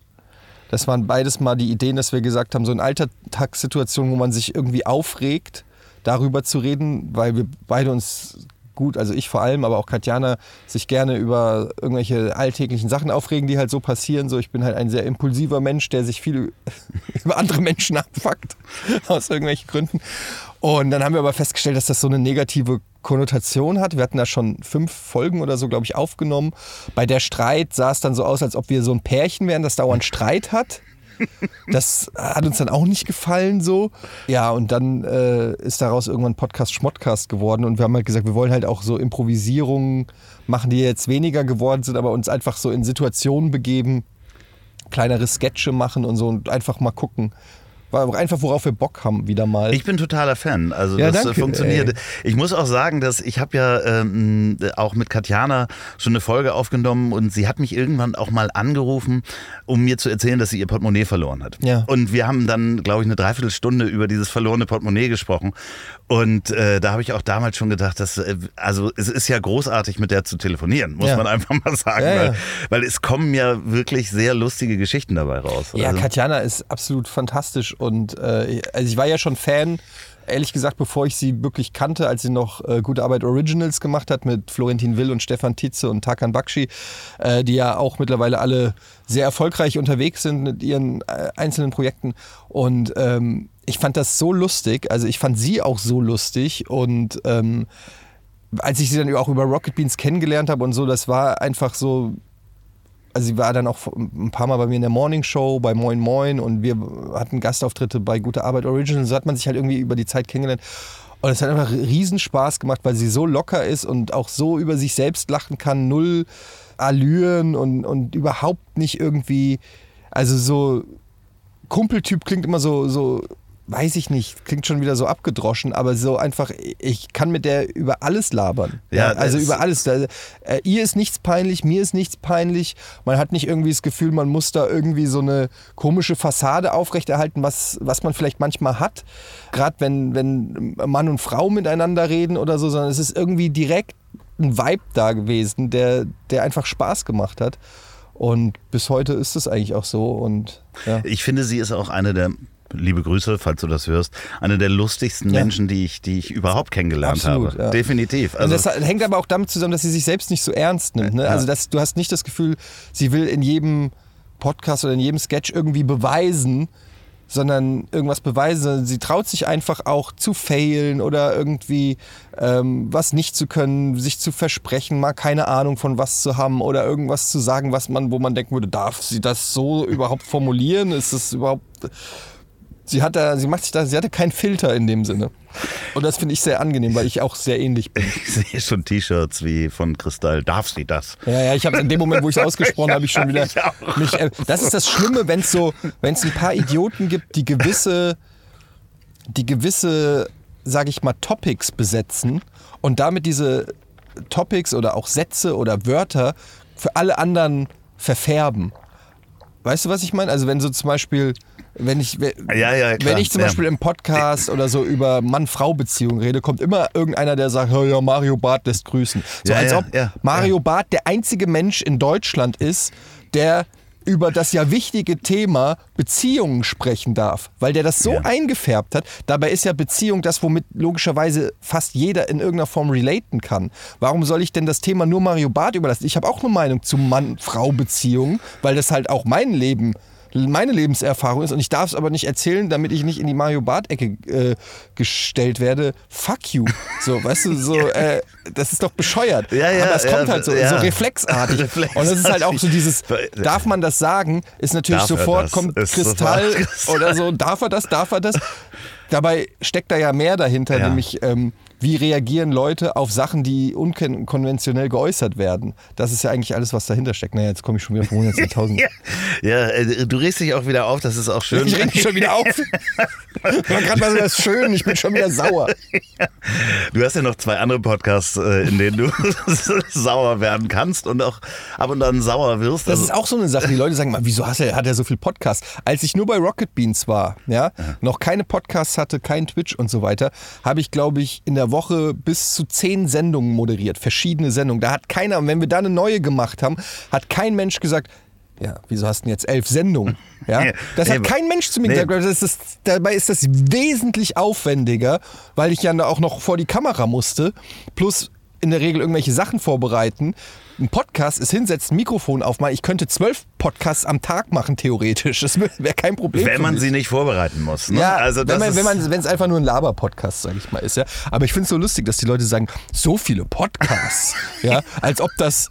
Das waren beides mal die Ideen, dass wir gesagt haben, so in Alltagssituationen, wo man sich irgendwie aufregt, darüber zu reden, weil wir beide uns gut, also ich vor allem, aber auch Katjana, sich gerne über irgendwelche alltäglichen Sachen aufregen, die halt so passieren. So, ich bin halt ein sehr impulsiver Mensch, der sich viel [laughs] über andere Menschen abfuckt, aus irgendwelchen Gründen. Und dann haben wir aber festgestellt, dass das so eine negative Konnotation hat. Wir hatten da schon fünf Folgen oder so, glaube ich, aufgenommen. Bei der Streit sah es dann so aus, als ob wir so ein Pärchen wären, das dauernd Streit hat. Das hat uns dann auch nicht gefallen so. Ja, und dann äh, ist daraus irgendwann Podcast Schmottcast geworden und wir haben halt gesagt, wir wollen halt auch so Improvisierungen machen, die jetzt weniger geworden sind, aber uns einfach so in Situationen begeben, kleinere Sketche machen und so und einfach mal gucken, einfach, worauf wir Bock haben, wieder mal. Ich bin totaler Fan. Also Ja, das danke, äh, funktioniert. ey. Ich muss auch sagen, dass ich habe ja ähm, auch mit Katjana schon eine Folge aufgenommen und sie hat mich irgendwann auch mal angerufen, um mir zu erzählen, dass sie ihr Portemonnaie verloren hat. Ja. Und wir haben dann, glaube ich, eine Dreiviertelstunde über dieses verlorene Portemonnaie gesprochen. Und äh, da habe ich auch damals schon gedacht, dass, äh, also es ist ja großartig, mit der zu telefonieren, muss Ja. man einfach mal sagen. Ja, weil, ja. weil es kommen ja wirklich sehr lustige Geschichten dabei raus. Ja, Also- Katjana ist absolut fantastisch und äh, also ich war ja schon Fan, ehrlich gesagt, bevor ich sie wirklich kannte, als sie noch äh, Gute Arbeit Originals gemacht hat mit Florentin Will und Stefan Tietze und Tarkan Bakshi, äh, die ja auch mittlerweile alle sehr erfolgreich unterwegs sind mit ihren äh, einzelnen Projekten und ähm, ich fand das so lustig, also ich fand sie auch so lustig und ähm, als ich sie dann auch über Rocket Beans kennengelernt habe und so, das war einfach so, also sie war dann auch ein paar Mal bei mir in der Morning Show, bei Moin Moin und wir hatten Gastauftritte bei Gute Arbeit Original. So hat man sich halt irgendwie über die Zeit kennengelernt. Und es hat einfach riesen Spaß gemacht, weil sie so locker ist und auch so über sich selbst lachen kann, null Allüren und, und überhaupt nicht irgendwie, also so Kumpeltyp klingt immer so, so, weiß ich nicht, klingt schon wieder so abgedroschen, aber so einfach, ich kann mit der über alles labern. Ja, also das- über alles. Da, äh, ihr ist nichts peinlich, mir ist nichts peinlich. Man hat nicht irgendwie das Gefühl, man muss da irgendwie so eine komische Fassade aufrechterhalten, was, was man vielleicht manchmal hat. Gerade wenn, wenn Mann und Frau miteinander reden oder so, sondern es ist irgendwie direkt ein Vibe da gewesen, der, der einfach Spaß gemacht hat. Und bis heute ist es eigentlich auch so. Und ja. Ich finde, sie ist auch eine der, liebe Grüße, falls du das hörst, eine der lustigsten Ja. Menschen, die ich, die ich überhaupt kennengelernt Absolut, habe. ja. Definitiv. Und Also, das hängt aber auch damit zusammen, dass sie sich selbst nicht so ernst nimmt. Ne? Ja. Also dass, du hast nicht das Gefühl, sie will in jedem Podcast oder in jedem Sketch irgendwie beweisen, sondern irgendwas beweisen. Sie traut sich einfach auch zu failen oder irgendwie ähm, was nicht zu können, sich zu versprechen, mal keine Ahnung von was zu haben oder irgendwas zu sagen, was man, wo man denken würde, darf sie das so überhaupt formulieren? Ist das überhaupt Sie hat da, sie macht sich da, sie hatte keinen Filter in dem Sinne. Und das finde ich sehr angenehm, weil ich auch sehr ähnlich bin. [laughs] ich sehe schon T-Shirts wie von Kristall. Darf sie das? Ja, ja, ich habe in dem Moment, wo ich es [laughs] ausgesprochen habe, ich schon wieder Ich mich. Äh, das ist das Schlimme, wenn es so, wenn es ein paar Idioten gibt, die gewisse, die gewisse, sage ich mal, Topics besetzen und damit diese Topics oder auch Sätze oder Wörter für alle anderen verfärben. Weißt du, was ich meine? Also wenn so zum Beispiel, wenn ich, Ja, ja, klar. wenn ich zum Ja. Beispiel im Podcast oder so über Mann-Frau-Beziehungen rede, kommt immer irgendeiner, der sagt, "Ja, ja, Mario Barth lässt grüßen. So Ja, als ja, ob ja, Mario Barth der einzige Mensch in Deutschland ist, der über das ja wichtige Thema Beziehungen sprechen darf, weil der das so Ja. eingefärbt hat. Dabei ist ja Beziehung das, womit logischerweise fast jeder in irgendeiner Form relaten kann. Warum soll ich denn das Thema nur Mario Barth überlassen? Ich habe auch eine Meinung zu Mann-Frau-Beziehungen, weil das halt auch mein Leben meine Lebenserfahrung ist und ich darf es aber nicht erzählen, damit ich nicht in die Mario Barth-Ecke äh, gestellt werde. Fuck you. So, weißt du, so, [laughs] äh, das ist doch bescheuert. Ja, ja, aber es kommt ja, halt so, ja. so reflexartig. [laughs] Reflexartig. Und das ist halt auch so dieses, darf man das sagen, ist natürlich Darf sofort, kommt Ist Kristall sofort oder so, darf er das, darf er das? Dabei steckt da ja mehr dahinter, nämlich ähm, wie reagieren Leute auf Sachen, die unkonventionell geäußert werden. Das ist ja eigentlich alles, was dahinter steckt. Naja, jetzt komme ich schon wieder von 100.000. [laughs] Ja, ja äh, du regst dich auch wieder auf, das ist auch schön. Ich reg mich schon wieder auf. [laughs] War gerade mal so das Schön, ich bin schon wieder sauer. Du hast ja noch zwei andere Podcasts, äh, in denen du [laughs] sauer werden kannst und auch ab und an sauer wirst. Das Also- ist auch so eine Sache. Die Leute sagen mal, wieso hat er, hat er so viel Podcasts? Als ich nur bei Rocket Beans war, ja, noch keine Podcasts hatte, kein Twitch und so weiter, habe ich, glaube ich, in der Woche bis zu zehn Sendungen moderiert, verschiedene Sendungen. Da hat keiner, und wenn wir da eine neue gemacht haben, hat kein Mensch gesagt, ja, wieso hast du denn jetzt elf Sendungen? [laughs] Ja, das hat kein Mensch zu mir gesagt. Das ist, dabei ist das wesentlich aufwendiger, weil ich ja auch noch vor die Kamera musste, plus in der Regel irgendwelche Sachen vorbereiten. Ein Podcast ist hinsetzen, Mikrofon aufmachen. Ich könnte zwölf Podcasts am Tag machen, theoretisch. Das wäre kein Problem. Wenn man sie nicht vorbereiten muss. Ne? Ja, also wenn ist, wenn man, wenn es einfach nur ein Laber-Podcast, sag ich mal, ist, ja. Aber ich finde es so lustig, dass die Leute sagen, so viele Podcasts, [laughs] ja, als ob das,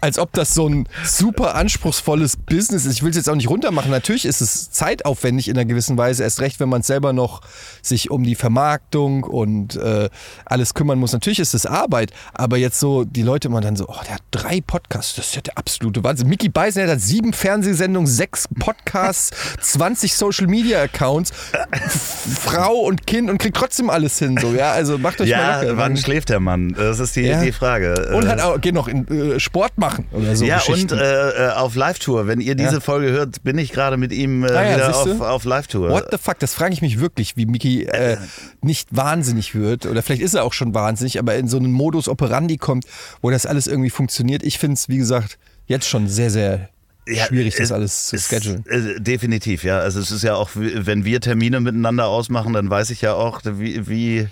als ob das so ein super anspruchsvolles Business ist. Ich will es jetzt auch nicht runtermachen. Natürlich ist es zeitaufwendig in einer gewissen Weise, erst recht, wenn man selber noch sich um die Vermarktung und äh, alles kümmern muss. Natürlich ist es Arbeit, aber jetzt so die Leute immer dann so, oh, der hat drei Podcasts, das ist ja der absolute Wahnsinn. Mickey Beisenherz hat sieben Fernsehsendungen, sechs Podcasts, 20 Social Media Accounts, Frau und Kind und kriegt trotzdem alles hin. So, ja, also macht euch mal ja, locker. wann schläft der Mann? Das ist die, Ja. die Frage. und Äh, hat auch, geht noch in äh, Sport machen oder so. ja, und äh, äh, auf Live-Tour. Wenn ihr diese Ja. Folge hört, bin ich gerade mit ihm äh, Ah wieder auf, auf Live-Tour. What the fuck, das frage ich mich wirklich, wie Mickey äh, nicht wahnsinnig wird. Oder vielleicht ist er auch schon wahnsinnig, aber in so einen Modus operandi kommt, wo das alles irgendwie funktioniert. Ich finde es, wie gesagt, jetzt schon sehr, sehr Ja, schwierig, das es- alles zu schedulen. äh, definitiv, ja. Also es ist ja auch, wenn wir Termine miteinander ausmachen, dann weiß ich ja auch, wie, wie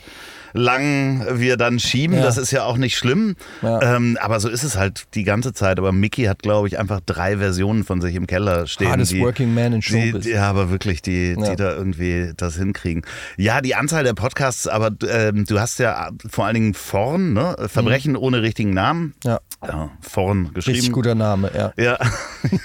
lang wir dann schieben. Ja. Das ist ja auch nicht schlimm. Ja. Ähm, aber so ist es halt die ganze Zeit. Aber Mickey hat, glaube ich, einfach drei Versionen von sich im Keller stehen. Hardest die, working man in die, Showbiz. die, ja, aber wirklich, die, die Ja. da irgendwie das hinkriegen. Ja, die Anzahl der Podcasts, aber ähm, du hast ja vor allen Dingen Vorn, ne? Verbrechen ohne richtigen Namen. Ja, Ja, Vorn geschrieben. richtig guter Name, ja. Ja. [laughs]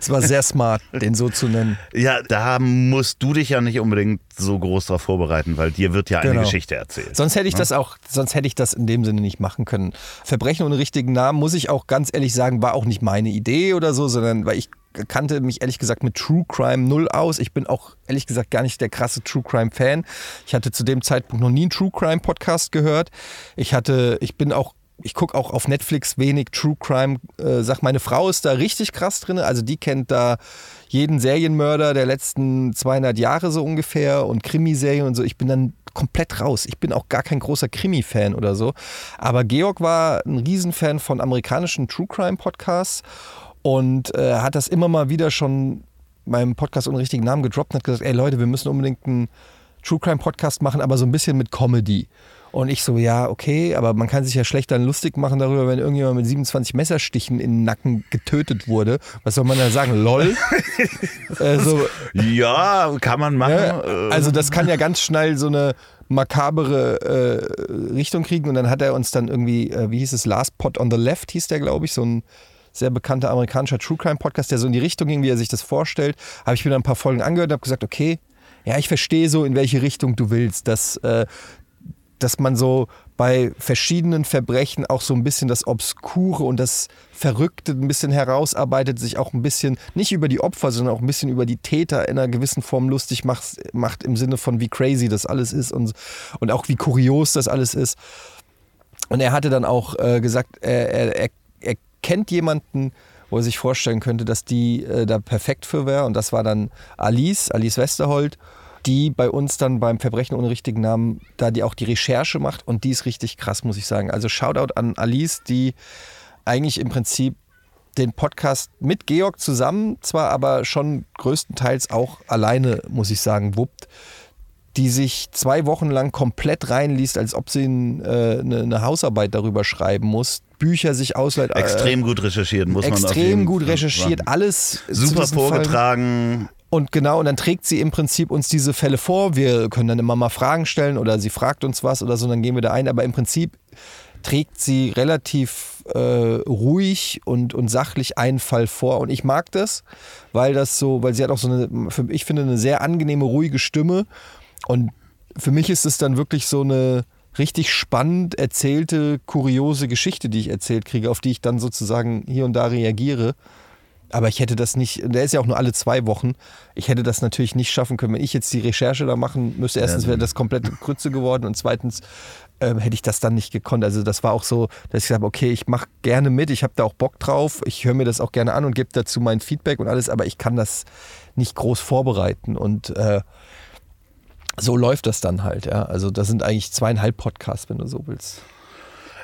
Es war sehr smart, den so zu nennen. Ja, da musst du dich ja nicht unbedingt so groß drauf vorbereiten, weil dir wird ja eine Genau. Geschichte erzählt. Sonst hätte ich das auch, sonst hätte ich das in dem Sinne nicht machen können. Verbrechen ohne richtigen Namen, muss ich auch ganz ehrlich sagen, war auch nicht meine Idee oder so, sondern weil ich kannte mich ehrlich gesagt mit True Crime null aus. Ich bin auch ehrlich gesagt gar nicht der krasse True Crime Fan. Ich hatte zu dem Zeitpunkt noch nie einen True Crime Podcast gehört. Ich hatte, ich bin auch ich gucke auch auf Netflix wenig True Crime. Äh, sag, meine Frau ist da richtig krass drin. Also die kennt da jeden Serienmörder der letzten 200 Jahre so ungefähr und Krimiserien und so. Ich bin dann komplett raus. Ich bin auch gar kein großer Krimi-Fan oder so. Aber Georg war ein Riesenfan von amerikanischen True Crime Podcasts und äh, hat das immer mal wieder schon meinem Podcast ohne richtigen Namen gedroppt und hat gesagt, ey Leute, wir müssen unbedingt einen True Crime Podcast machen, aber so ein bisschen mit Comedy. Und ich so, ja, okay, aber man kann sich ja schlecht dann lustig machen darüber, wenn irgendjemand mit 27 Messerstichen in den Nacken getötet wurde. Was soll man da sagen? LOL? äh, [laughs] so, Ja, kann man machen. ja, Äh, also das kann ja ganz schnell so eine makabere äh, Richtung kriegen und dann hat er uns dann irgendwie, äh, wie hieß es, Last Pot on the Left hieß der, glaube ich, so ein sehr bekannter amerikanischer True Crime Podcast, der so in die Richtung ging, wie er sich das vorstellt. Habe ich mir dann ein paar Folgen angehört und habe gesagt, okay, ja, ich verstehe so, in welche Richtung du willst, dass, äh, dass man so bei verschiedenen Verbrechen auch so ein bisschen das Obskure und das Verrückte ein bisschen herausarbeitet, sich auch ein bisschen, nicht über die Opfer, sondern auch ein bisschen über die Täter in einer gewissen Form lustig macht, macht im Sinne von wie crazy das alles ist und, und auch wie kurios das alles ist. Und er hatte dann auch äh, gesagt, er, er, er, kennt jemanden, wo er sich vorstellen könnte, dass die äh, da perfekt für wäre. Und das war dann Alice, Alice Westerholt, die bei uns dann beim Verbrechen ohne richtigen Namen, da die auch die Recherche macht. Und die ist richtig krass, muss ich sagen. Also Shoutout an Alice, die eigentlich im Prinzip den Podcast mit Georg zusammen, zwar aber schon größtenteils auch alleine, muss ich sagen, wuppt die sich zwei Wochen lang komplett reinliest, als ob sie ein, äh, eine, eine Hausarbeit darüber schreiben muss, Bücher sich ausleiht. äh, extrem gut recherchiert, muss man extrem gut Fall recherchiert, sagen. alles Super diesen Fallen. Und genau, und dann trägt sie im Prinzip uns diese Fälle vor. Wir können dann immer mal Fragen stellen oder sie fragt uns was oder so, dann gehen wir da ein. Aber im Prinzip trägt sie relativ äh, ruhig und, und sachlich einen Fall vor. Und ich mag das, weil das so, weil sie hat auch so eine, für, ich finde, eine sehr angenehme, ruhige Stimme. Und für mich ist es dann wirklich so eine richtig spannend erzählte, kuriose Geschichte, die ich erzählt kriege, auf die ich dann sozusagen hier und da reagiere. Aber ich hätte das nicht, der ist ja auch nur alle zwei Wochen. Ich hätte das natürlich nicht schaffen können, wenn ich jetzt die Recherche da machen müsste. Erstens wäre das komplett [laughs] Krütze geworden und zweitens ähm, hätte ich das dann nicht gekonnt. Also das war auch so, dass ich sage, okay, ich mache gerne mit, ich habe da auch Bock drauf, ich höre mir das auch gerne an und gebe dazu mein Feedback und alles, aber ich kann das nicht groß vorbereiten und äh, so läuft das dann halt. Ja. Also das sind eigentlich zweieinhalb Podcasts, wenn du so willst.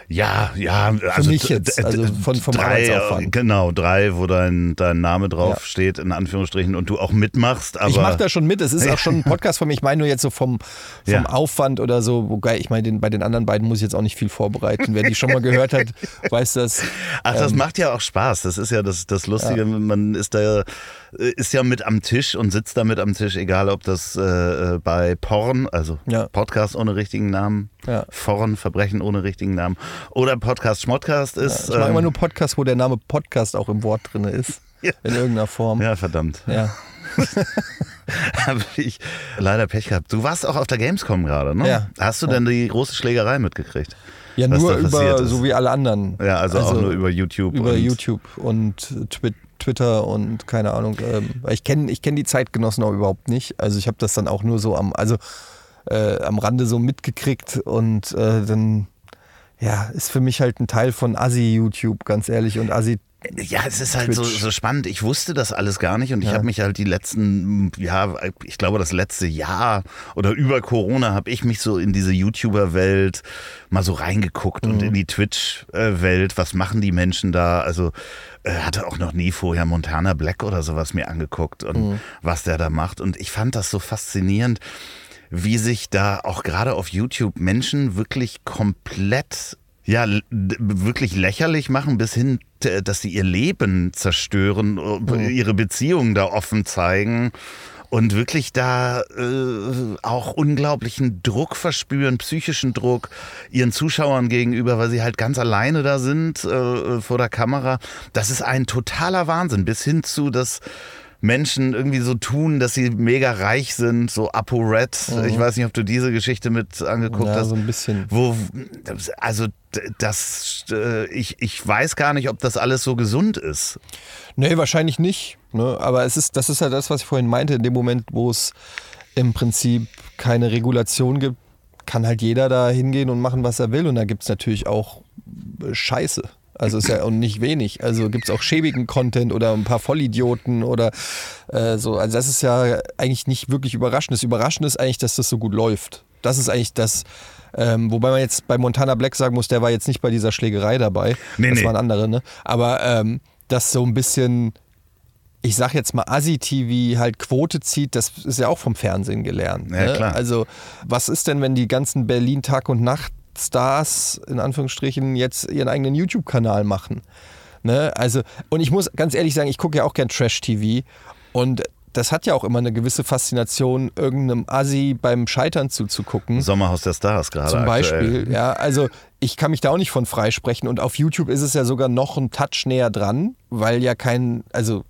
Ja, ja, also mich d- jetzt, also von- vom drei, Arbeitsaufwand. Genau, drei, wo dein, dein Name drauf Ja. steht, in Anführungsstrichen, und du auch mitmachst. Aber ich mache da schon mit. Es ist auch schon ein [laughs] Podcast von mir. Ich meine nur jetzt so vom, vom Ja. Aufwand oder so. Wobei, ich meine, den, bei den anderen beiden muss ich jetzt auch nicht viel vorbereiten. Wer die schon mal gehört hat, [laughs] weiß das. Ach, das Ähm, macht ja auch Spaß. Das ist ja das, das Lustige. Man ist da ist ja mit am Tisch und sitzt da mit am Tisch, egal ob das äh, äh, bei Porn, also Ja. Podcast ohne richtigen Namen, Ja. Porn, Verbrechen ohne richtigen Namen oder Podcast Schmodcast ist. Ich mache ähm, immer nur Podcasts, wo der Name Podcast auch im Wort drin ist. [laughs] Ja. In irgendeiner Form. ja, verdammt. Ja. [laughs] Habe ich leider Pech gehabt. Du warst auch auf der Gamescom gerade, ne? Ja. Hast du denn die große Schlägerei mitgekriegt? Ja, nur über, so wie alle anderen. Ja, also, auch nur über YouTube. Über und YouTube und Twi Twitter und keine Ahnung. Ähm, ich kenne ich kenn die Zeitgenossen auch überhaupt nicht. Also ich habe das dann auch nur so am, also äh, am Rande so mitgekriegt und äh, dann ja, ist für mich halt ein Teil von Assi-YouTube, ganz ehrlich. Und Assi Ja, es ist halt so, so spannend. Ich wusste das alles gar nicht und ich Ja. habe mich halt die letzten, ja, ich glaube das letzte Jahr oder über Corona habe ich mich so in diese YouTuber-Welt mal so reingeguckt und in die Twitch-Welt. Was machen die Menschen da? Also äh, hatte auch noch nie vorher Montana Black oder sowas mir angeguckt und was der da macht. Und ich fand das so faszinierend wie sich da auch gerade auf YouTube Menschen wirklich komplett ja, wirklich lächerlich machen, bis hin, dass sie ihr Leben zerstören, äh, ihre Beziehungen da offen zeigen und wirklich da äh, auch unglaublichen Druck verspüren, psychischen Druck ihren Zuschauern gegenüber, weil sie halt ganz alleine da sind äh, vor der Kamera. Das ist ein totaler Wahnsinn, bis hin zu, dass Menschen irgendwie so tun, dass sie mega reich sind, so ApoRed. Ich weiß nicht, ob du diese Geschichte mit angeguckt Ja, hast. so ein bisschen. Wo, also das, äh, ich, ich weiß gar nicht, ob das alles so gesund ist. Nee, wahrscheinlich nicht. Ne? Aber es ist, das ist ja das, was ich vorhin meinte. In dem Moment, wo es im Prinzip keine Regulation gibt, kann halt jeder da hingehen und machen, was er will. Und da gibt es natürlich auch Scheiße. Also ist ja und nicht wenig. Also gibt es auch schäbigen Content oder ein paar Vollidioten oder äh, so. Also das ist ja eigentlich nicht wirklich überraschend. Das Überraschende ist eigentlich, dass das so gut läuft. Das ist eigentlich das, ähm, wobei man jetzt bei Montana Black sagen muss, der war jetzt nicht bei dieser Schlägerei dabei. Nee, das nee. waren andere, ne? Aber ähm, das so ein bisschen, ich sag jetzt mal, Assi-TV halt Quote zieht, das ist ja auch vom Fernsehen gelernt. Ja, ne? klar. Also, was ist denn, wenn die ganzen Berlin Tag und Nacht Stars, in Anführungsstrichen, jetzt ihren eigenen YouTube-Kanal machen? Ne? Also, und ich muss ganz ehrlich sagen, ich gucke ja auch gern Trash-TV und das hat ja auch immer eine gewisse Faszination, irgendeinem Assi beim Scheitern zuzugucken. Sommerhaus der Stars gerade. Zum aktuell. Beispiel, ja. Also ich kann mich da auch nicht von freisprechen und auf YouTube ist es ja sogar noch ein Touch näher dran, weil ja kein, also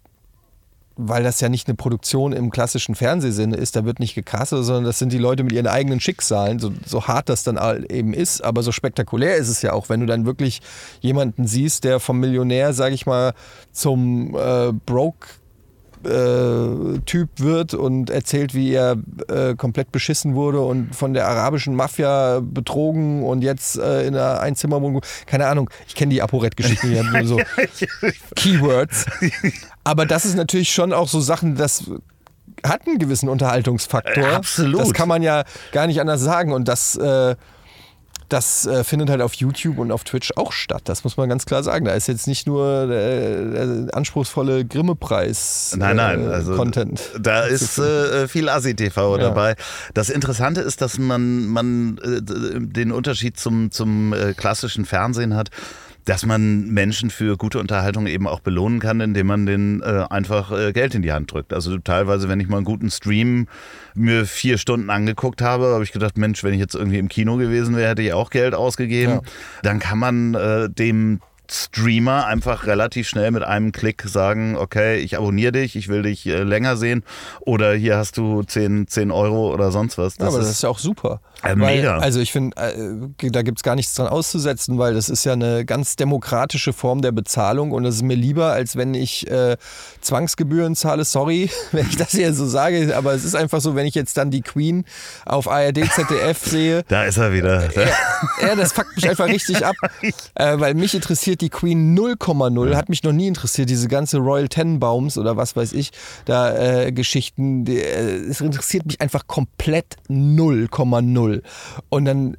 weil das ja nicht eine Produktion im klassischen Fernsehsinne ist, da wird nicht gecastet, sondern das sind die Leute mit ihren eigenen Schicksalen, so, so hart das dann eben ist, aber so spektakulär ist es ja auch, wenn du dann wirklich jemanden siehst, der vom Millionär, sag ich mal, zum äh, Broke äh, Typ wird und erzählt, wie er äh, komplett beschissen wurde und von der arabischen Mafia betrogen und jetzt äh, in einer Einzimmerwohnung. Keine Ahnung, ich kenne die ApoRed-Geschichten, die haben nur so [laughs] Keywords. Aber das ist natürlich schon auch so Sachen, das hat einen gewissen Unterhaltungsfaktor. Äh, absolut. Das kann man ja gar nicht anders sagen und das. Äh, das äh, findet halt auf YouTube und auf Twitch auch statt. Das muss man ganz klar sagen. Da ist jetzt nicht nur äh, der anspruchsvolle Grimme-Preis Nein, nein, äh, also Content. da ist äh, viel Assi-TV Ja. dabei. Das Interessante ist, dass man, man äh, den Unterschied zum, zum äh, klassischen Fernsehen hat, dass man Menschen für gute Unterhaltung eben auch belohnen kann, indem man denen äh, einfach äh, Geld in die Hand drückt. Also teilweise, wenn ich mal einen guten Stream mir vier Stunden angeguckt habe, habe ich gedacht, Mensch, wenn ich jetzt irgendwie im Kino gewesen wäre, hätte ich auch Geld ausgegeben. Ja. Dann kann man äh, dem Streamer einfach relativ schnell mit einem Klick sagen, okay, ich abonniere dich, ich will dich äh, länger sehen oder hier hast du 10, 10 Euro oder sonst was. Ja, aber das ist ja auch super. Äh, weil, mega. Also ich finde, äh, da gibt es gar nichts dran auszusetzen, weil das ist ja eine ganz demokratische Form der Bezahlung und das ist mir lieber, als wenn ich äh, Zwangsgebühren zahle. Sorry, [laughs] wenn ich das hier so sage, aber es ist einfach so, wenn ich jetzt dann die Queen auf ARD, ZDF [laughs] sehe, da ist er wieder. ja, das fuckt mich einfach richtig ab, [laughs] äh, weil mich interessiert die Queen 0,0, hat mich noch nie interessiert, diese ganze Royal Tenenbaums oder was weiß ich, da äh, Geschichten, die, äh, es interessiert mich einfach komplett 0,0. Und dann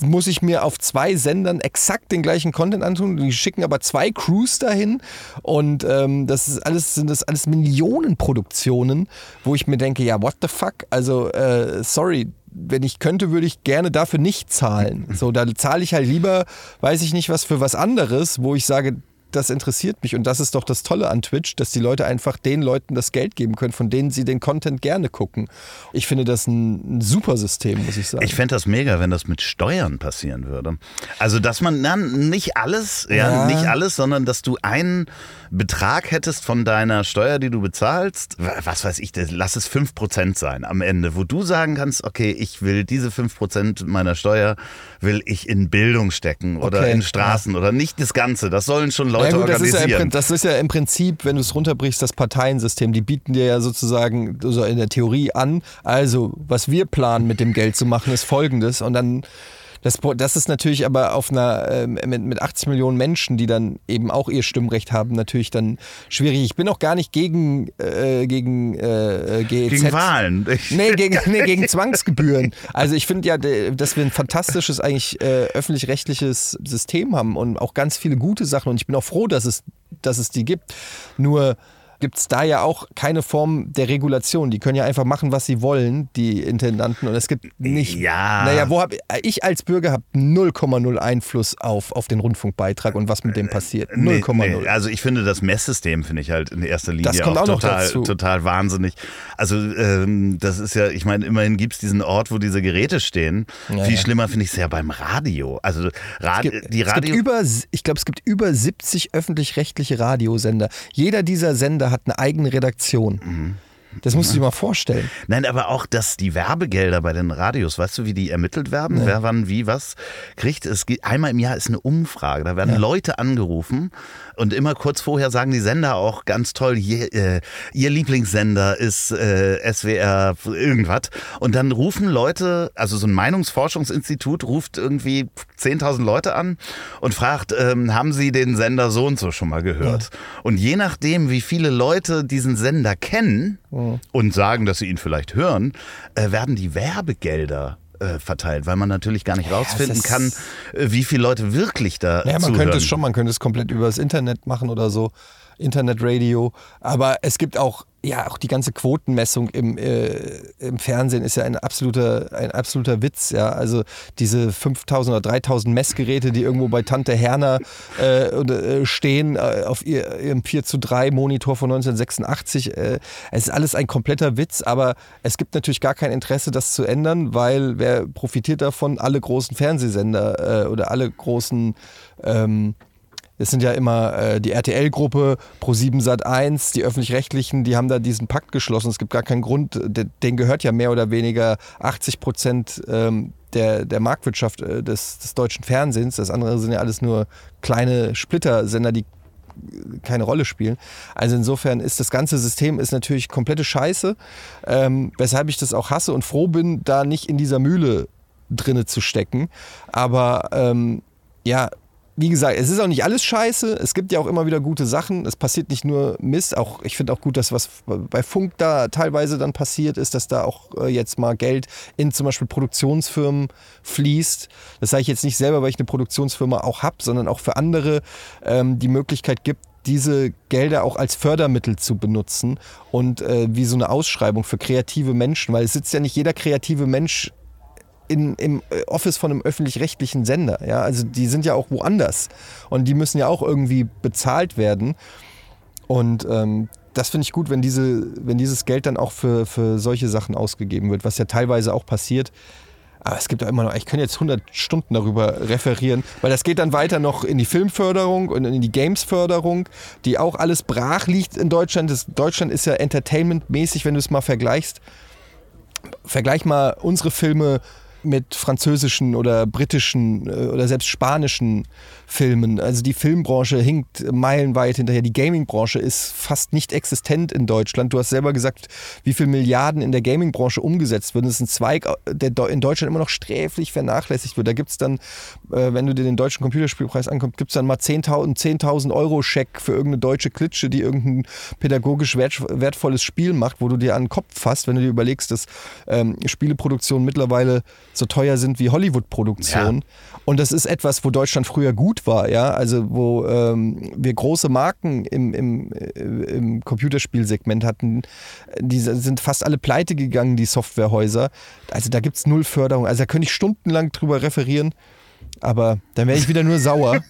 muss ich mir auf zwei Sendern exakt den gleichen Content antun. Die schicken aber zwei Crews dahin und ähm, das ist alles, sind das alles Millionenproduktionen, wo ich mir denke, ja, what the fuck? Also, äh, sorry, wenn ich könnte, würde ich gerne dafür nicht zahlen. So, da zahle ich halt lieber, weiß ich nicht was, für was anderes, wo ich sage, das interessiert mich. Und das ist doch das Tolle an Twitch, dass die Leute einfach den Leuten das Geld geben können, von denen sie den Content gerne gucken. Ich finde das ein, ein super System, muss ich sagen. Ich fände das mega, wenn das mit Steuern passieren würde. Also, dass man dann nicht alles, ja, Ja. nicht alles, sondern dass du einen Betrag hättest von deiner Steuer, die du bezahlst. Was weiß ich, lass es 5% sein am Ende, wo du sagen kannst, okay, ich will diese 5% meiner Steuer will ich in Bildung stecken oder Okay, in Straßen oder nicht das Ganze. Das sollen schon Leute ja gut, das ist ja, im, organisieren. Das ist ja im Prinzip, wenn du es runterbrichst, das Parteiensystem. Die bieten dir ja sozusagen so in der Theorie an, also was wir planen mit dem Geld zu machen, ist folgendes. Und dann, das, das ist natürlich aber auf einer, ähm, mit, mit 80 Millionen Menschen, die dann eben auch ihr Stimmrecht haben, natürlich dann schwierig. Ich bin auch gar nicht gegen, äh, gegen äh, GEZ. Gegen Wahlen. [laughs] Nee, gegen, nee, gegen Zwangsgebühren. Also ich finde ja, dass wir ein fantastisches eigentlich äh, öffentlich-rechtliches System haben und auch ganz viele gute Sachen und ich bin auch froh, dass es, dass es die gibt. Nur gibt es da ja auch keine Form der Regulation. Die können ja einfach machen, was sie wollen, die Intendanten. Und es gibt nicht. Ja. Naja, wo hab ich als Bürger habe 0,0 Einfluss auf, auf den Rundfunkbeitrag und was mit dem passiert. 0,0. Nee, nee. Also ich finde das Messsystem finde ich halt in erster Linie Das kommt auch noch total, total wahnsinnig. Also ähm, das ist ja, ich meine, immerhin gibt es diesen Ort, wo diese Geräte stehen. Ja, Viel ja. schlimmer finde ich es ja beim Radio. Also Radio, Es gibt, die Radio. über, ich glaube, es gibt über 70 öffentlich-rechtliche Radiosender. Jeder dieser Sender hat eine eigene Redaktion. Mhm. Das musst du dir mal vorstellen. Nein, aber auch, dass die Werbegelder bei den Radios, weißt du, wie die ermittelt werden? Wer wann wie was kriegt? Es geht, einmal im Jahr ist eine Umfrage. Da werden Leute angerufen und immer kurz vorher sagen die Sender auch ganz toll, je, äh, ihr Lieblingssender ist äh, SWR irgendwas. Und dann rufen Leute, also so ein Meinungsforschungsinstitut ruft irgendwie 10.000 Leute an und fragt, ähm, haben sie den Sender so und so schon mal gehört? Und je nachdem, wie viele Leute diesen Sender kennen und sagen, dass sie ihn vielleicht hören, äh, werden die Werbegelder äh, verteilt, weil man natürlich gar nicht rausfinden kann, äh, wie viele Leute wirklich da Ja, man zuhören. könnte es schon, man könnte es komplett übers Internet machen oder so. Internetradio. Aber es gibt auch, ja, auch die ganze Quotenmessung im, äh, im Fernsehen ist ja ein absoluter, ein absoluter Witz. Ja. Also diese 5000 oder 3000 Messgeräte, die irgendwo bei Tante Herner äh, äh, stehen äh, auf ihr, ihrem 4 zu 3 Monitor von 1986. Äh, es ist alles ein kompletter Witz, aber es gibt natürlich gar kein Interesse, das zu ändern, weil wer profitiert davon? Alle großen Fernsehsender äh, oder alle großen ähm, es sind ja immer äh, die RTL-Gruppe, Pro7 Sat1, die öffentlich-rechtlichen, die haben da diesen Pakt geschlossen. Es gibt gar keinen Grund, de- denen gehört ja mehr oder weniger 80 Prozent ähm, der, der Marktwirtschaft äh, des, des deutschen Fernsehens. Das andere sind ja alles nur kleine Splittersender, die keine Rolle spielen. Also insofern ist das ganze System ist natürlich komplette Scheiße, ähm, weshalb ich das auch hasse und froh bin, da nicht in dieser Mühle drinne zu stecken. Aber ähm, ja, wie gesagt, es ist auch nicht alles scheiße. Es gibt ja auch immer wieder gute Sachen. Es passiert nicht nur Mist. Auch ich finde auch gut, dass was bei Funk da teilweise dann passiert ist, dass da auch äh, jetzt mal Geld in zum Beispiel Produktionsfirmen fließt. Das sage ich jetzt nicht selber, weil ich eine Produktionsfirma auch habe, sondern auch für andere ähm, die Möglichkeit gibt, diese Gelder auch als Fördermittel zu benutzen und äh, wie so eine Ausschreibung für kreative Menschen, weil es sitzt ja nicht jeder kreative Mensch in, im äh, Office von einem öffentlich-rechtlichen Sender. Ja? Also die sind ja auch woanders und die müssen ja auch irgendwie bezahlt werden. Und ähm, das finde ich gut, wenn, diese, wenn dieses Geld dann auch für, für solche Sachen ausgegeben wird, was ja teilweise auch passiert. Aber es gibt ja immer noch, ich könnte jetzt 100 Stunden darüber referieren, weil das geht dann weiter noch in die Filmförderung und in die Gamesförderung, die auch alles brach liegt in Deutschland. Das, Deutschland ist ja entertainmentmäßig, wenn du es mal vergleichst. Vergleich mal unsere Filme mit französischen oder britischen äh, oder selbst spanischen Filmen. Also die Filmbranche hinkt meilenweit hinterher. Die Gamingbranche ist fast nicht existent in Deutschland. Du hast selber gesagt, wie viel Milliarden in der Gamingbranche umgesetzt werden. Das ist ein Zweig, der in Deutschland immer noch sträflich vernachlässigt wird. Da gibt es dann, äh, wenn du dir den deutschen Computerspielpreis ankommst, gibt es dann mal 10.000 10.000 Euro Scheck für irgendeine deutsche Klitsche, die irgendein pädagogisch wert, wertvolles Spiel macht, wo du dir an den Kopf fasst, wenn du dir überlegst, dass ähm, Spieleproduktionen mittlerweile so teuer sind wie Hollywood-Produktionen. Und das ist etwas, wo Deutschland früher gut war, ja. Also wo ähm, wir große Marken im, im, äh, im Computerspielsegment hatten, die sind fast alle pleite gegangen, die Softwarehäuser. Also da gibt es null Förderung. Also da könnte ich stundenlang drüber referieren. Aber dann wäre ich wieder nur sauer.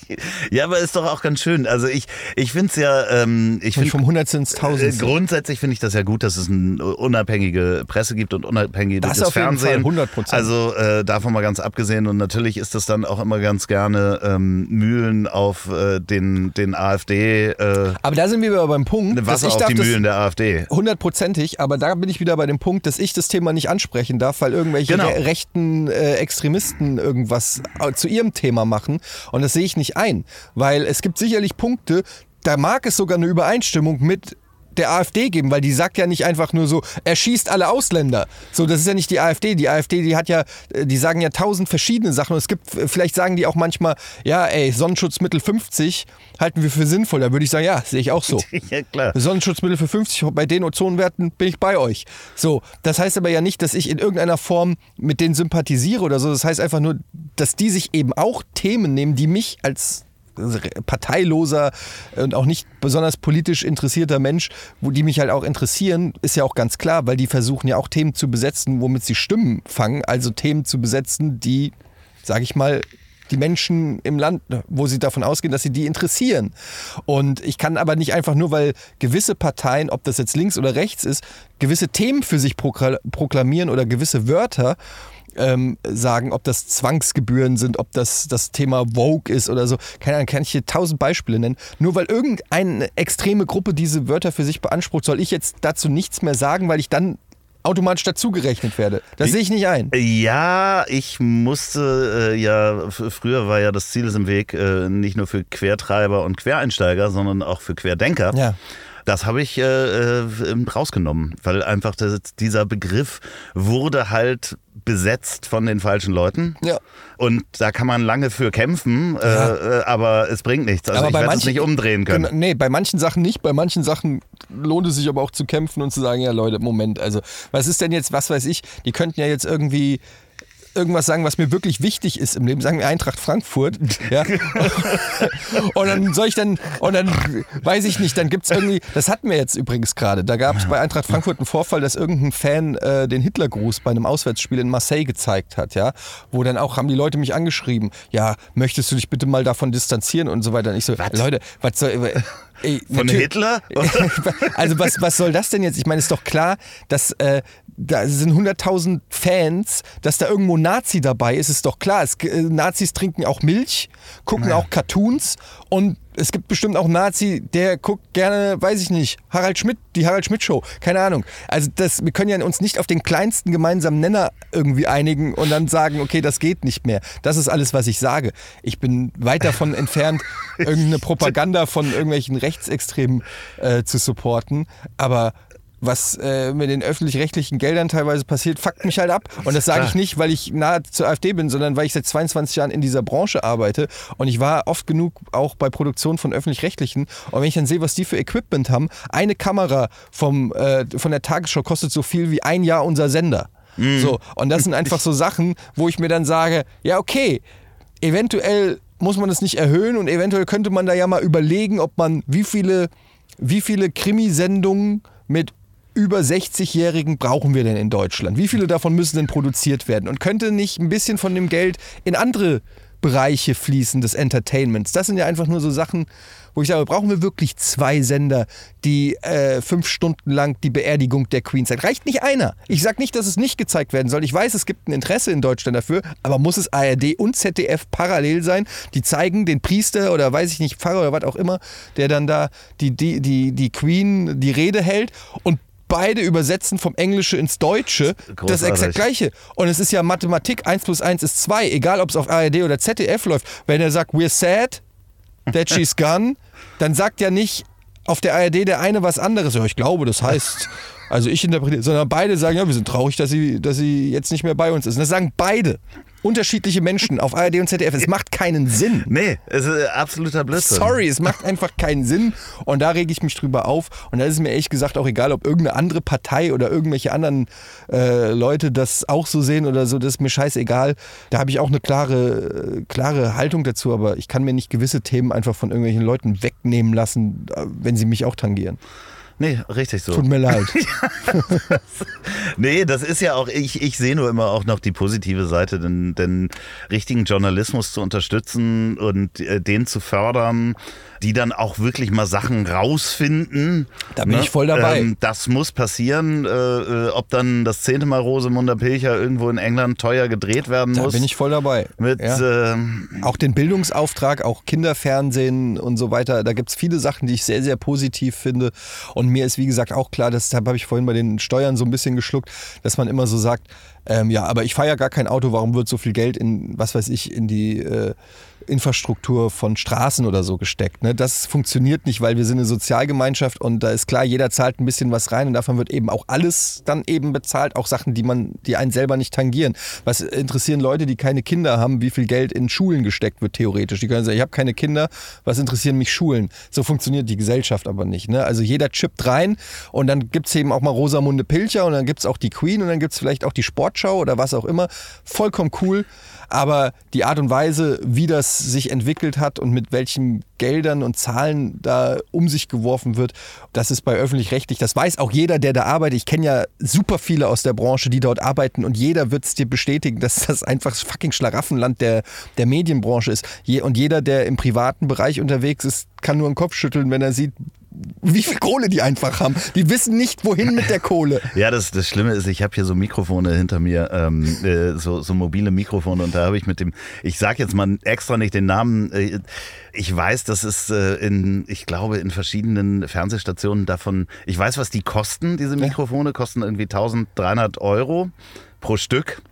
[laughs] ja, aber ist doch auch ganz schön. Also ich, ich finde es ja, ähm, ich finde vom Hundertsten ins Tausendste. Äh, grundsätzlich finde ich das ja gut, dass es eine unabhängige Presse gibt und unabhängiges Das auf jeden Fernsehen. Fall, 100 Prozent. Also äh, davon mal ganz abgesehen und natürlich ist das dann auch immer ganz gerne ähm, Mühlen auf äh, den, den AfD, äh, Aber da sind wir wieder beim Punkt, Wasser ich auf die das Mühlen der AfD. hundertprozentig, aber da bin ich wieder bei dem Punkt, dass ich das Thema nicht ansprechen darf, weil irgendwelche Genau. re rechten äh, Extremisten irgendwas zu ihrem Thema machen. Und das sehe ich nicht ein, weil es gibt sicherlich Punkte, da mag es sogar eine Übereinstimmung mit der AfD geben, weil die sagt ja nicht einfach nur so, er schießt alle Ausländer. So, das ist ja nicht die AfD. Die AfD, die hat ja, äh, die sagen ja tausend verschiedene Sachen. Und es gibt, vielleicht sagen die auch manchmal, ja, ey, Sonnenschutzmittel 50 halten wir für sinnvoll. Da würde ich sagen, ja, sehe ich auch so. [laughs] ja, klar. Sonnenschutzmittel für 50, bei den Ozonwerten bin ich bei euch. So, das heißt aber ja nicht, dass ich in irgendeiner Form mit denen sympathisiere oder so. Das heißt einfach nur, dass die sich eben auch Themen nehmen, die mich als parteiloser und auch nicht besonders politisch interessierter Mensch, wo die mich halt auch interessieren, ist ja auch ganz klar, weil die versuchen ja auch Themen zu besetzen, womit sie Stimmen fangen, also Themen zu besetzen, die, sage ich mal, die Menschen im Land, wo sie davon ausgehen, dass sie die interessieren. Und ich kann aber nicht einfach nur, weil gewisse Parteien, ob das jetzt links oder rechts ist, gewisse Themen für sich prokla- proklamieren oder gewisse Wörter ähm, sagen, ob das Zwangsgebühren sind, ob das das Thema Vogue ist oder so. Keine Ahnung, kann ich hier tausend Beispiele nennen. Nur weil irgendeine extreme Gruppe diese Wörter für sich beansprucht, soll ich jetzt dazu nichts mehr sagen, weil ich dann automatisch dazugerechnet werde. Das sehe ich nicht ein. Ja, ich musste äh, ja, früher war ja das Ziel ist im Weg, äh, nicht nur für Quertreiber und Quereinsteiger, sondern auch für Querdenker. Ja. Das habe ich äh, äh, rausgenommen, weil einfach das, dieser Begriff wurde halt besetzt von den falschen Leuten. Ja. Und da kann man lange für kämpfen, Ja. äh, äh, aber es bringt nichts. Also Aber ich werde es nicht umdrehen können. Genau, nee, bei manchen Sachen nicht. Bei manchen Sachen lohnt es sich aber auch zu kämpfen und zu sagen, ja Leute, Moment, also was ist denn jetzt, was weiß ich, die könnten ja jetzt irgendwie irgendwas sagen, was mir wirklich wichtig ist im Leben, sagen wir Eintracht Frankfurt, ja. [laughs] und dann soll ich dann, und dann weiß ich nicht, dann gibt es irgendwie, das hatten wir jetzt übrigens gerade, da gab es bei Eintracht Frankfurt einen Vorfall, dass irgendein Fan äh, den Hitlergruß bei einem Auswärtsspiel in Marseille gezeigt hat, ja, wo dann auch, haben die Leute mich angeschrieben, ja, möchtest du dich bitte mal davon distanzieren und so weiter. Und ich so, Leute, was soll, ey, Von natür- Hitler? [laughs] also was, was soll das denn jetzt? Ich meine, ist doch klar, dass äh, da sind 100.000 Fans, dass da irgendwo Nazi dabei ist, ist doch klar. Es, äh, Nazis trinken auch Milch, gucken auch Cartoons und es gibt bestimmt auch einen Nazi, der guckt gerne, weiß ich nicht, Harald Schmidt, die Harald Schmidt Show, keine Ahnung. Also das, wir können ja uns nicht auf den kleinsten gemeinsamen Nenner irgendwie einigen und dann sagen, okay, das geht nicht mehr. Das ist alles, was ich sage. Ich bin weit davon [laughs] entfernt, irgendeine Propaganda von irgendwelchen Rechtsextremen äh, zu supporten, aber was äh, mit den öffentlich-rechtlichen Geldern teilweise passiert, fuckt mich halt ab. Und das sage ich nicht, weil ich nahe zur AfD bin, sondern weil ich seit 22 Jahren in dieser Branche arbeite. Und ich war oft genug auch bei Produktion von öffentlich-rechtlichen. Und wenn ich dann sehe, was die für Equipment haben, eine Kamera vom, äh, von der Tagesschau kostet so viel wie ein Jahr unser Sender. So, und das sind einfach so Sachen, wo ich mir dann sage, ja, okay, eventuell muss man das nicht erhöhen und eventuell könnte man da ja mal überlegen, ob man wie viele, wie viele Krimisendungen mit über 60-Jährigen brauchen wir denn in Deutschland? Wie viele davon müssen denn produziert werden? Und könnte nicht ein bisschen von dem Geld in andere Bereiche fließen des Entertainments? Das sind ja einfach nur so Sachen, wo ich sage, brauchen wir wirklich zwei Sender, die äh, fünf Stunden lang die Beerdigung der Queen zeigen? Reicht nicht einer. Ich sage nicht, dass es nicht gezeigt werden soll. Ich weiß, es gibt ein Interesse in Deutschland dafür, aber muss es ARD und ZDF parallel sein? Die zeigen den Priester oder weiß ich nicht, Pfarrer oder was auch immer, der dann da die, die, die, die Queen die Rede hält und beide übersetzen vom Englische ins Deutsche. Das Großartig. exakt gleiche. Und es ist ja Mathematik, 1 plus 1 ist 2, egal ob es auf ARD oder ZDF läuft. Wenn er sagt, we're sad that she's [laughs] gone, dann sagt ja nicht auf der ARD der eine was anderes. Ja, ich glaube, das heißt, [laughs] also ich interpretiere, sondern beide sagen, ja, wir sind traurig, dass sie, dass sie jetzt nicht mehr bei uns ist. Und das sagen beide. Unterschiedliche Menschen auf ARD und ZDF. Es macht keinen Sinn. Nee, es ist absoluter Blödsinn. Sorry, es macht einfach keinen Sinn und da rege ich mich drüber auf und da ist es mir ehrlich gesagt auch egal, ob irgendeine andere Partei oder irgendwelche anderen äh, Leute das auch so sehen oder so, das ist mir scheißegal. Da habe ich auch eine klare, äh, klare Haltung dazu, aber ich kann mir nicht gewisse Themen einfach von irgendwelchen Leuten wegnehmen lassen, äh, wenn sie mich auch tangieren. Nee, richtig so. Tut mir leid. [laughs] nee, das ist ja auch, ich, ich sehe nur immer auch noch die positive Seite, den, den richtigen Journalismus zu unterstützen und äh, den zu fördern, die dann auch wirklich mal Sachen rausfinden. Da bin ich voll dabei. Ähm, das muss passieren. Äh, äh, ob dann das zehnte Mal Rosemunder Pilcher irgendwo in England teuer gedreht werden Da muss. bin ich voll dabei. mit, ja. ähm, Auch den Bildungsauftrag, auch Kinderfernsehen und so weiter. Da gibt es viele Sachen, die ich sehr, sehr positiv finde. Und mir ist, wie gesagt, auch klar, deshalb habe ich vorhin bei den Steuern so ein bisschen geschluckt, dass man immer so sagt, ähm, ja, aber ich fahre ja gar kein Auto, warum wird so viel Geld in, was weiß ich, in die äh, Infrastruktur von Straßen oder so gesteckt. Ne? Das funktioniert nicht, weil wir sind eine Sozialgemeinschaft und da ist klar, jeder zahlt ein bisschen was rein und davon wird eben auch alles dann eben bezahlt, auch Sachen, die man, die einen selber nicht tangieren. Was interessieren Leute, die keine Kinder haben, wie viel Geld in Schulen gesteckt wird, theoretisch. Die können sagen, ich habe keine Kinder, was interessieren mich Schulen? So funktioniert die Gesellschaft aber nicht. Ne? Also jeder chippt rein und dann gibt es eben auch mal Rosamunde Pilcher und dann gibt es auch die Queen und dann gibt es vielleicht auch die Sportschau oder was auch immer. Vollkommen cool. Aber die Art und Weise, wie das sich entwickelt hat und mit welchen Geldern und Zahlen da um sich geworfen wird, das ist bei öffentlich-rechtlich. Das weiß auch jeder, der da arbeitet. Ich kenne ja super viele aus der Branche, die dort arbeiten und jeder wird es dir bestätigen, dass das einfach fucking Schlaraffenland der, der Medienbranche ist. Und jeder, der im privaten Bereich unterwegs ist, kann nur den Kopf schütteln, wenn er sieht, wie viel Kohle die einfach haben. Die wissen nicht, wohin mit der Kohle. [laughs] Ja, das, das Schlimme ist, ich habe hier so Mikrofone hinter mir, ähm, äh, so, so mobile Mikrofone und da habe ich mit dem, ich sage jetzt mal extra nicht den Namen, äh, ich weiß, dass es äh, in, ich glaube, in verschiedenen Fernsehstationen davon, ich weiß, was die kosten, diese Mikrofone, kosten irgendwie 1300 Euro pro Stück.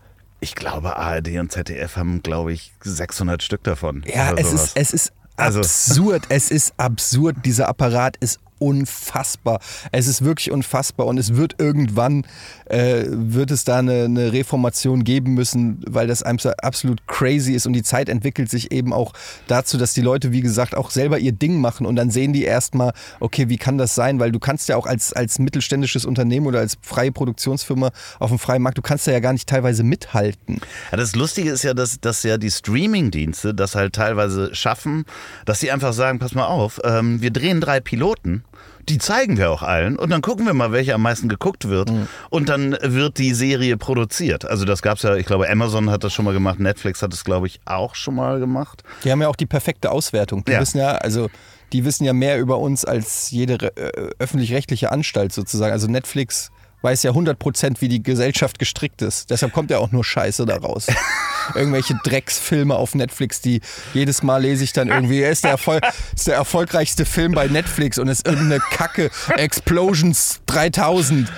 Ich glaube, ARD und ZDF haben, glaube ich, 600 Stück davon. Ja, es ist, es ist Also- absurd. Es ist absurd. Dieser Apparat ist unfassbar. Es ist wirklich unfassbar und es wird irgendwann, äh, wird es da eine, eine Reformation geben müssen, weil das absolut crazy ist und die Zeit entwickelt sich eben auch dazu, dass die Leute, wie gesagt, auch selber ihr Ding machen und dann sehen die erstmal, okay, wie kann das sein? Weil du kannst ja auch als, als mittelständisches Unternehmen oder als freie Produktionsfirma auf dem freien Markt, du kannst da ja gar nicht teilweise mithalten. Ja, das Lustige ist ja, dass, dass ja die Streaming-Dienste das halt teilweise schaffen, dass sie einfach sagen, pass mal auf, ähm, wir drehen drei Piloten, die zeigen wir auch allen und dann gucken wir mal, welche am meisten geguckt wird und dann wird die Serie produziert. Also das gab's ja, ich glaube Amazon hat das schon mal gemacht, Netflix hat es glaube ich auch schon mal gemacht. Die haben ja auch die perfekte Auswertung. Die Ja. wissen ja, also die wissen ja mehr über uns als jede äh, öffentlich-rechtliche Anstalt sozusagen. Also Netflix weiß ja 100% wie die Gesellschaft gestrickt ist. Deshalb kommt ja auch nur Scheiße da raus. [laughs] Irgendwelche Drecksfilme auf Netflix, die jedes Mal lese ich dann irgendwie, er ist der, Erfol ist der erfolgreichste Film bei Netflix und ist irgendeine Kacke. Explosions 3000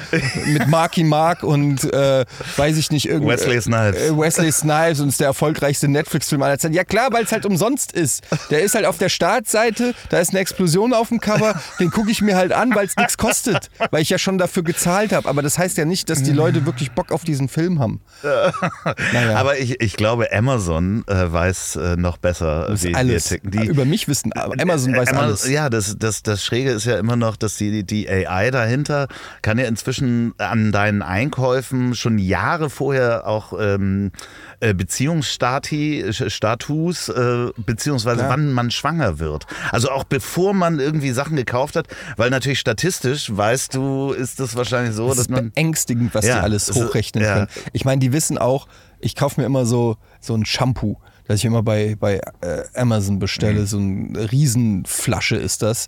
mit Marky Mark und äh, weiß ich nicht, irgendwie. Wesley Snipes. Äh, Wesley Snipes und ist der erfolgreichste Netflix-Film aller Zeiten. Ja klar, weil es halt umsonst ist. Der ist halt auf der Startseite, da ist eine Explosion auf dem Cover, den gucke ich mir halt an, weil es nichts kostet, weil ich ja schon dafür gezahlt habe. Aber das heißt ja nicht, dass die Leute wirklich Bock auf diesen Film haben. Naja. [laughs] Aber ich, ich glaube Amazon äh, weiß äh, noch besser, Das wie ist wir alles. ticken. Die, Über mich wissen, aber Amazon weiß Amazon- alles. Ja, das, das, das Schräge ist ja immer noch, dass die, die AI dahinter kann ja inzwischen an deinen Einkäufen schon Jahre vorher auch ähm, äh, Beziehungsstati, Status, äh, beziehungsweise Klar. wann man schwanger wird. Also auch bevor man irgendwie Sachen gekauft hat, weil natürlich statistisch, weißt du, ist das wahrscheinlich so, Das dass ist man... beängstigend, was Ja, die alles es ist- hochrechnen ja. können. Ich meine, die wissen auch, ich kaufe mir immer so, so ein Shampoo, das ich immer bei, bei äh, Amazon bestelle. Mhm. So eine Riesenflasche ist das.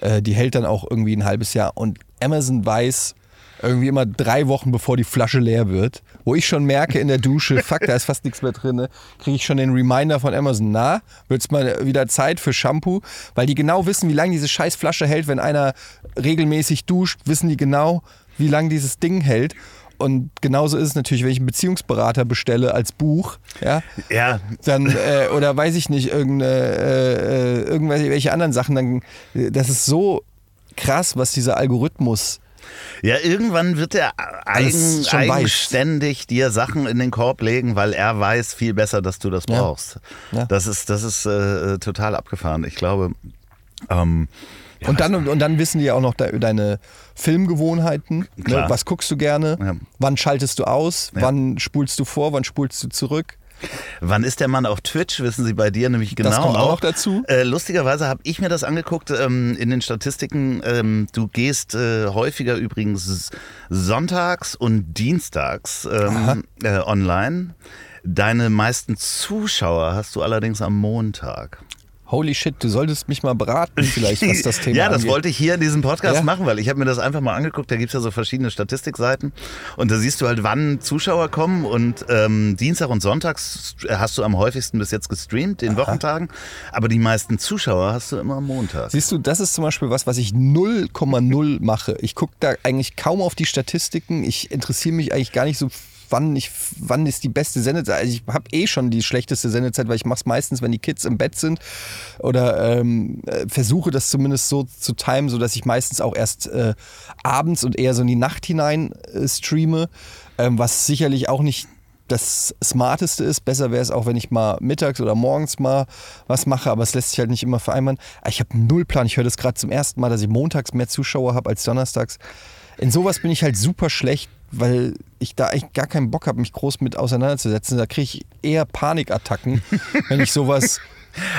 Äh, die hält dann auch irgendwie ein halbes Jahr. Und Amazon weiß irgendwie immer drei Wochen, bevor die Flasche leer wird, wo ich schon merke in der Dusche, [laughs] fuck, da ist fast nichts mehr drin, kriege ich schon den Reminder von Amazon, na, wird's mal wieder Zeit für Shampoo, weil die genau wissen, wie lange diese scheiß Flasche hält, wenn einer regelmäßig duscht, wissen die genau, wie lange dieses Ding hält. Und genauso ist es natürlich, wenn ich einen Beziehungsberater bestelle als Buch, ja, Ja, dann, äh, oder weiß ich nicht, irgendeine, äh, äh, irgendwelche welche anderen Sachen, dann, äh, das ist so krass, was dieser Algorithmus Ja, irgendwann wird er eigen, schon weiß. eigenständig dir Sachen in den Korb legen, weil er weiß viel besser, dass du das Ja. brauchst. Ja. Das ist, das ist äh, total abgefahren. Ich glaube, ähm, und, dann, und dann wissen die ja auch noch de, deine Filmgewohnheiten. Ne? Was guckst du gerne? Ja. Wann schaltest du aus? Ja. Wann spulst du vor? Wann spulst du zurück? wann ist der Mann auf Twitch, wissen Sie bei dir nämlich genau. Das kommt auch noch dazu. Äh, lustigerweise habe ich mir das angeguckt ähm, in den Statistiken. Ähm, du gehst äh, häufiger übrigens sonntags und dienstags ähm, äh, online. Deine meisten Zuschauer hast du allerdings am Montag. Holy shit, du solltest mich mal beraten, vielleicht, was das [laughs] Thema ja, das angeht. wollte ich hier in diesem Podcast Ja. machen, weil ich habe mir das einfach mal angeguckt. Da gibt es ja so verschiedene Statistikseiten. Und da siehst du halt, wann Zuschauer kommen. Und ähm, Dienstag und Sonntags hast du am häufigsten bis jetzt gestreamt, den Wochentagen. Aber die meisten Zuschauer hast du immer am Montag. Siehst du, das ist zum Beispiel was, was ich 0,0 mache. Ich gucke da eigentlich kaum auf die Statistiken. Ich interessiere mich eigentlich gar nicht so, wann, ich, wann ist die beste Sendezeit. Also ich habe eh schon die schlechteste Sendezeit, weil ich mache es meistens, wenn die Kids im Bett sind. Oder ähm, äh, versuche das zumindest so zu timen, sodass ich meistens auch erst äh, abends und eher so in die Nacht hinein äh, streame. Ähm, was sicherlich auch nicht das Smarteste ist. Besser wäre es auch, wenn ich mal mittags oder morgens mal was mache, aber es lässt sich halt nicht immer vereinbaren. Ich habe null Plan. Ich höre das gerade zum ersten Mal, dass ich montags mehr Zuschauer habe als donnerstags. In sowas bin ich halt super schlecht, weil ich da eigentlich gar keinen Bock habe, mich groß mit auseinanderzusetzen. Da kriege ich eher Panikattacken, [laughs] wenn ich sowas.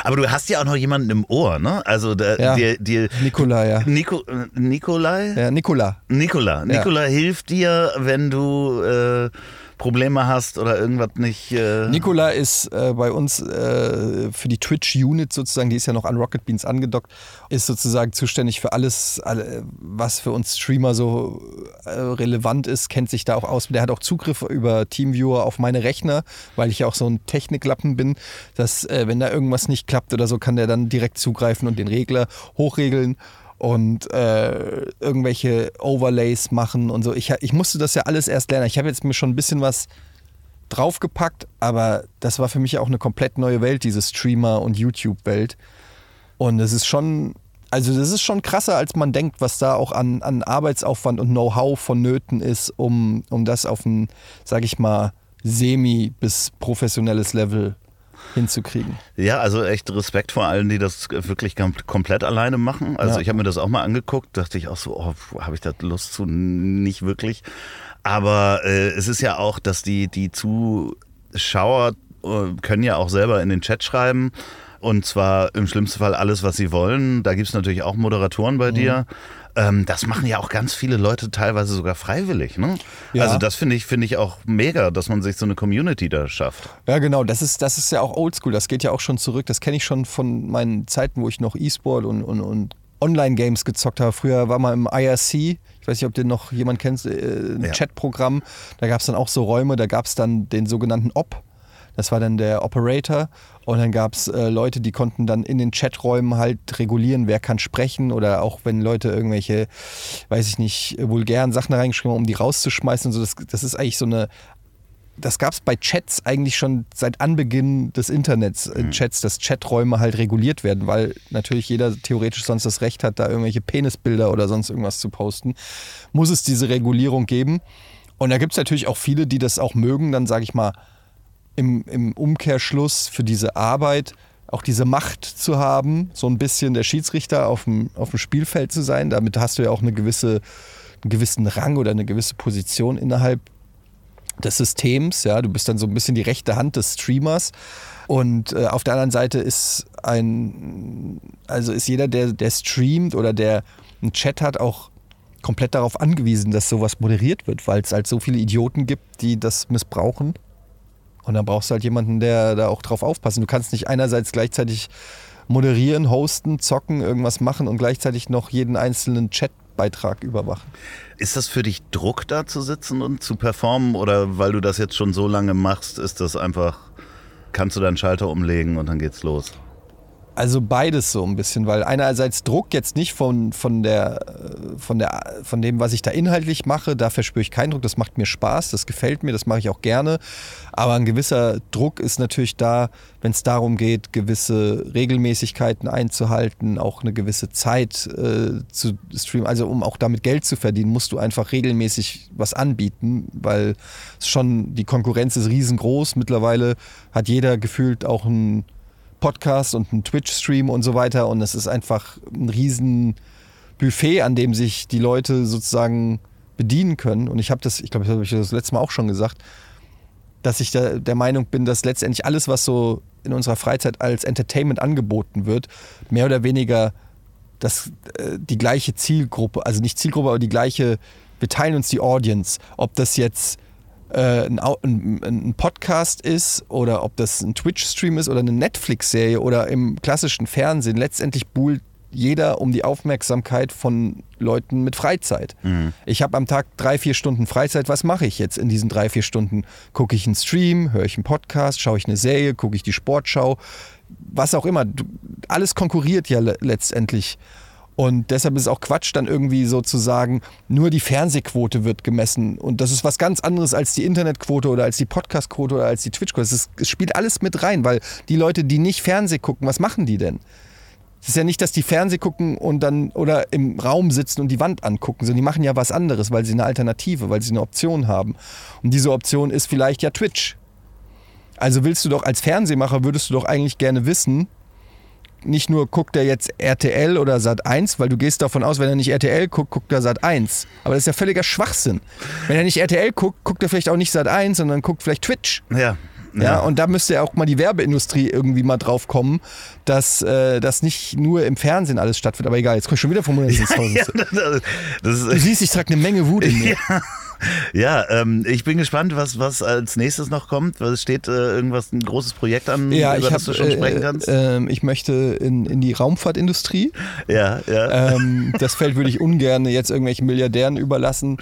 Aber du hast ja auch noch jemanden im Ohr, ne? Also der, Ja. dir, dir Nikola, ja. Nico, Nikolai? Ja, Nikola. Nikola. Nikola hilft dir, wenn du äh, Probleme hast oder irgendwas nicht. Äh, Nikola ist äh, bei uns äh, für die Twitch-Unit sozusagen, die ist ja noch an Rocket Beans angedockt, ist sozusagen zuständig für alles, alle, was für uns Streamer so äh, relevant ist, kennt sich da auch aus. Der hat auch Zugriff über Teamviewer auf meine Rechner, weil ich ja auch so ein Techniklappen bin, dass äh, wenn da irgendwas nicht klappt oder so, kann der dann direkt zugreifen und den Regler hochregeln und äh, irgendwelche Overlays machen und so. Ich, ich musste das ja alles erst lernen. Ich habe jetzt mir schon ein bisschen was draufgepackt, aber das war für mich auch eine komplett neue Welt, diese Streamer- und YouTube-Welt. Und es ist schon, also das ist schon krasser, als man denkt, was da auch an, an Arbeitsaufwand und Know-how vonnöten ist, um, um das auf ein, sag ich mal, semi- bis professionelles Level hinzukriegen. Ja, also echt Respekt vor allen, die das wirklich kom komplett alleine machen. Also Ja. ich habe mir das auch mal angeguckt, dachte ich auch so, oh, habe ich da Lust zu? Nicht wirklich. Aber äh, es ist ja auch, dass die, die Zuschauer äh, können ja auch selber in den Chat schreiben. Und zwar im schlimmsten Fall alles, was sie wollen. Da gibt es natürlich auch Moderatoren bei dir. Ähm, das machen ja auch ganz viele Leute teilweise sogar freiwillig. Ne? Ja. Also das finde ich, finde ich auch mega, dass man sich so eine Community da schafft. Ja, genau, das ist, das ist ja auch oldschool, das geht ja auch schon zurück. Das kenne ich schon von meinen Zeiten, wo ich noch E-Sport und, und, und Online-Games gezockt habe. Früher war mal im IRC, ich weiß nicht, ob den noch jemand kennt, äh, ein Ja. Chatprogramm. Da gab es dann auch so Räume, da gab es dann den sogenannten Op. Das war dann der Operator. Und dann gab es äh, Leute, die konnten dann in den Chaträumen halt regulieren, wer kann sprechen oder auch wenn Leute irgendwelche, weiß ich nicht, vulgären Sachen reingeschrieben haben, um die rauszuschmeißen und so. Das, das ist eigentlich so eine das gab es bei Chats eigentlich schon seit Anbeginn des Internets, in Chats, dass Chaträume halt reguliert werden, weil natürlich jeder theoretisch sonst das Recht hat, da irgendwelche Penisbilder oder sonst irgendwas zu posten. Muss es diese Regulierung geben. Und da gibt es natürlich auch viele, die das auch mögen, dann sage ich mal, im, im Umkehrschluss für diese Arbeit auch diese Macht zu haben, so ein bisschen der Schiedsrichter auf dem, auf dem Spielfeld zu sein. Damit hast du ja auch eine gewisse, einen gewissen Rang oder eine gewisse Position innerhalb des Systems. Ja, du bist dann so ein bisschen die rechte Hand des Streamers. Und äh, auf der anderen Seite ist ein, also ist jeder, der, der streamt oder der einen Chat hat, auch komplett darauf angewiesen, dass sowas moderiert wird, weil es halt so viele Idioten gibt, die das missbrauchen. Und dann brauchst du halt jemanden, der da auch drauf aufpassen. Du kannst nicht einerseits gleichzeitig moderieren, hosten, zocken, irgendwas machen und gleichzeitig noch jeden einzelnen Chatbeitrag überwachen. Ist das für dich Druck, da zu sitzen und zu performen? Oder weil du das jetzt schon so lange machst, ist das einfach, kannst du deinen Schalter umlegen und dann geht's los? Also beides so ein bisschen, weil einerseits Druck jetzt nicht von, von, der, von, der, von dem, was ich da inhaltlich mache, da verspüre ich keinen Druck, das macht mir Spaß, das gefällt mir, das mache ich auch gerne. Aber ein gewisser Druck ist natürlich da, wenn es darum geht, gewisse Regelmäßigkeiten einzuhalten, auch eine gewisse Zeit äh, zu streamen. Also um auch damit Geld zu verdienen, musst du einfach regelmäßig was anbieten, weil schon die Konkurrenz ist riesengroß. Mittlerweile hat jeder gefühlt auch ein Podcast und ein Twitch-Stream und so weiter. Und es ist einfach ein riesen Buffet, an dem sich die Leute sozusagen bedienen können. Und ich habe das, ich glaube, das habe ich das letzte Mal auch schon gesagt, dass ich der, der Meinung bin, dass letztendlich alles, was so in unserer Freizeit als Entertainment angeboten wird, mehr oder weniger das, äh, die gleiche Zielgruppe, also nicht Zielgruppe, aber die gleiche, wir teilen uns die Audience. Ob das jetzt äh, ein, ein, ein, Podcast ist oder ob das ein Twitch-Stream ist oder eine Netflix-Serie oder im klassischen Fernsehen, letztendlich buhlt jeder um die Aufmerksamkeit von Leuten mit Freizeit. Mhm. Ich habe am Tag drei, vier Stunden Freizeit. Was mache ich jetzt in diesen drei, vier Stunden? Gucke ich einen Stream, höre ich einen Podcast, schaue ich eine Serie, gucke ich die Sportschau, was auch immer. Alles konkurriert ja letztendlich und deshalb ist es auch Quatsch, dann irgendwie so zu sagen, nur die Fernsehquote wird gemessen. Und das ist was ganz anderes als die Internetquote oder als die Podcastquote oder als die Twitchquote. Es spielt alles mit rein, weil die Leute, die nicht Fernseh gucken, was machen die denn? Es ist ja nicht, dass die Fernseh gucken und dann oder im Raum sitzen und die Wand angucken, sondern die machen ja was anderes, weil sie eine Alternative, weil sie eine Option haben. Und diese Option ist vielleicht ja Twitch. Also willst du doch als Fernsehmacher, würdest du doch eigentlich gerne wissen, nicht nur guckt er jetzt RTL oder Sat 1, weil du gehst davon aus, wenn er nicht RTL guckt, guckt er Sat 1. Aber das ist ja völliger Schwachsinn. Wenn er nicht RTL guckt, guckt er vielleicht auch nicht Sat 1, sondern guckt vielleicht Twitch. Ja. Ja, ja, und da müsste ja auch mal die Werbeindustrie irgendwie mal drauf kommen, dass äh, das nicht nur im Fernsehen alles stattfindet. Aber egal, jetzt komme ich schon wieder vom [laughs] ja, ja, [laughs] das, das Du siehst, ich trage eine Menge Wut in mir. [laughs] Ja. Ja, ähm, ich bin gespannt, was, was als nächstes noch kommt. Was steht äh, irgendwas, ein großes Projekt an, ja, über das hab, du schon sprechen kannst? Äh, äh, ich möchte in, in die Raumfahrtindustrie. Ja, ja. Ähm, das Feld würde ich ungern jetzt irgendwelchen Milliardären überlassen,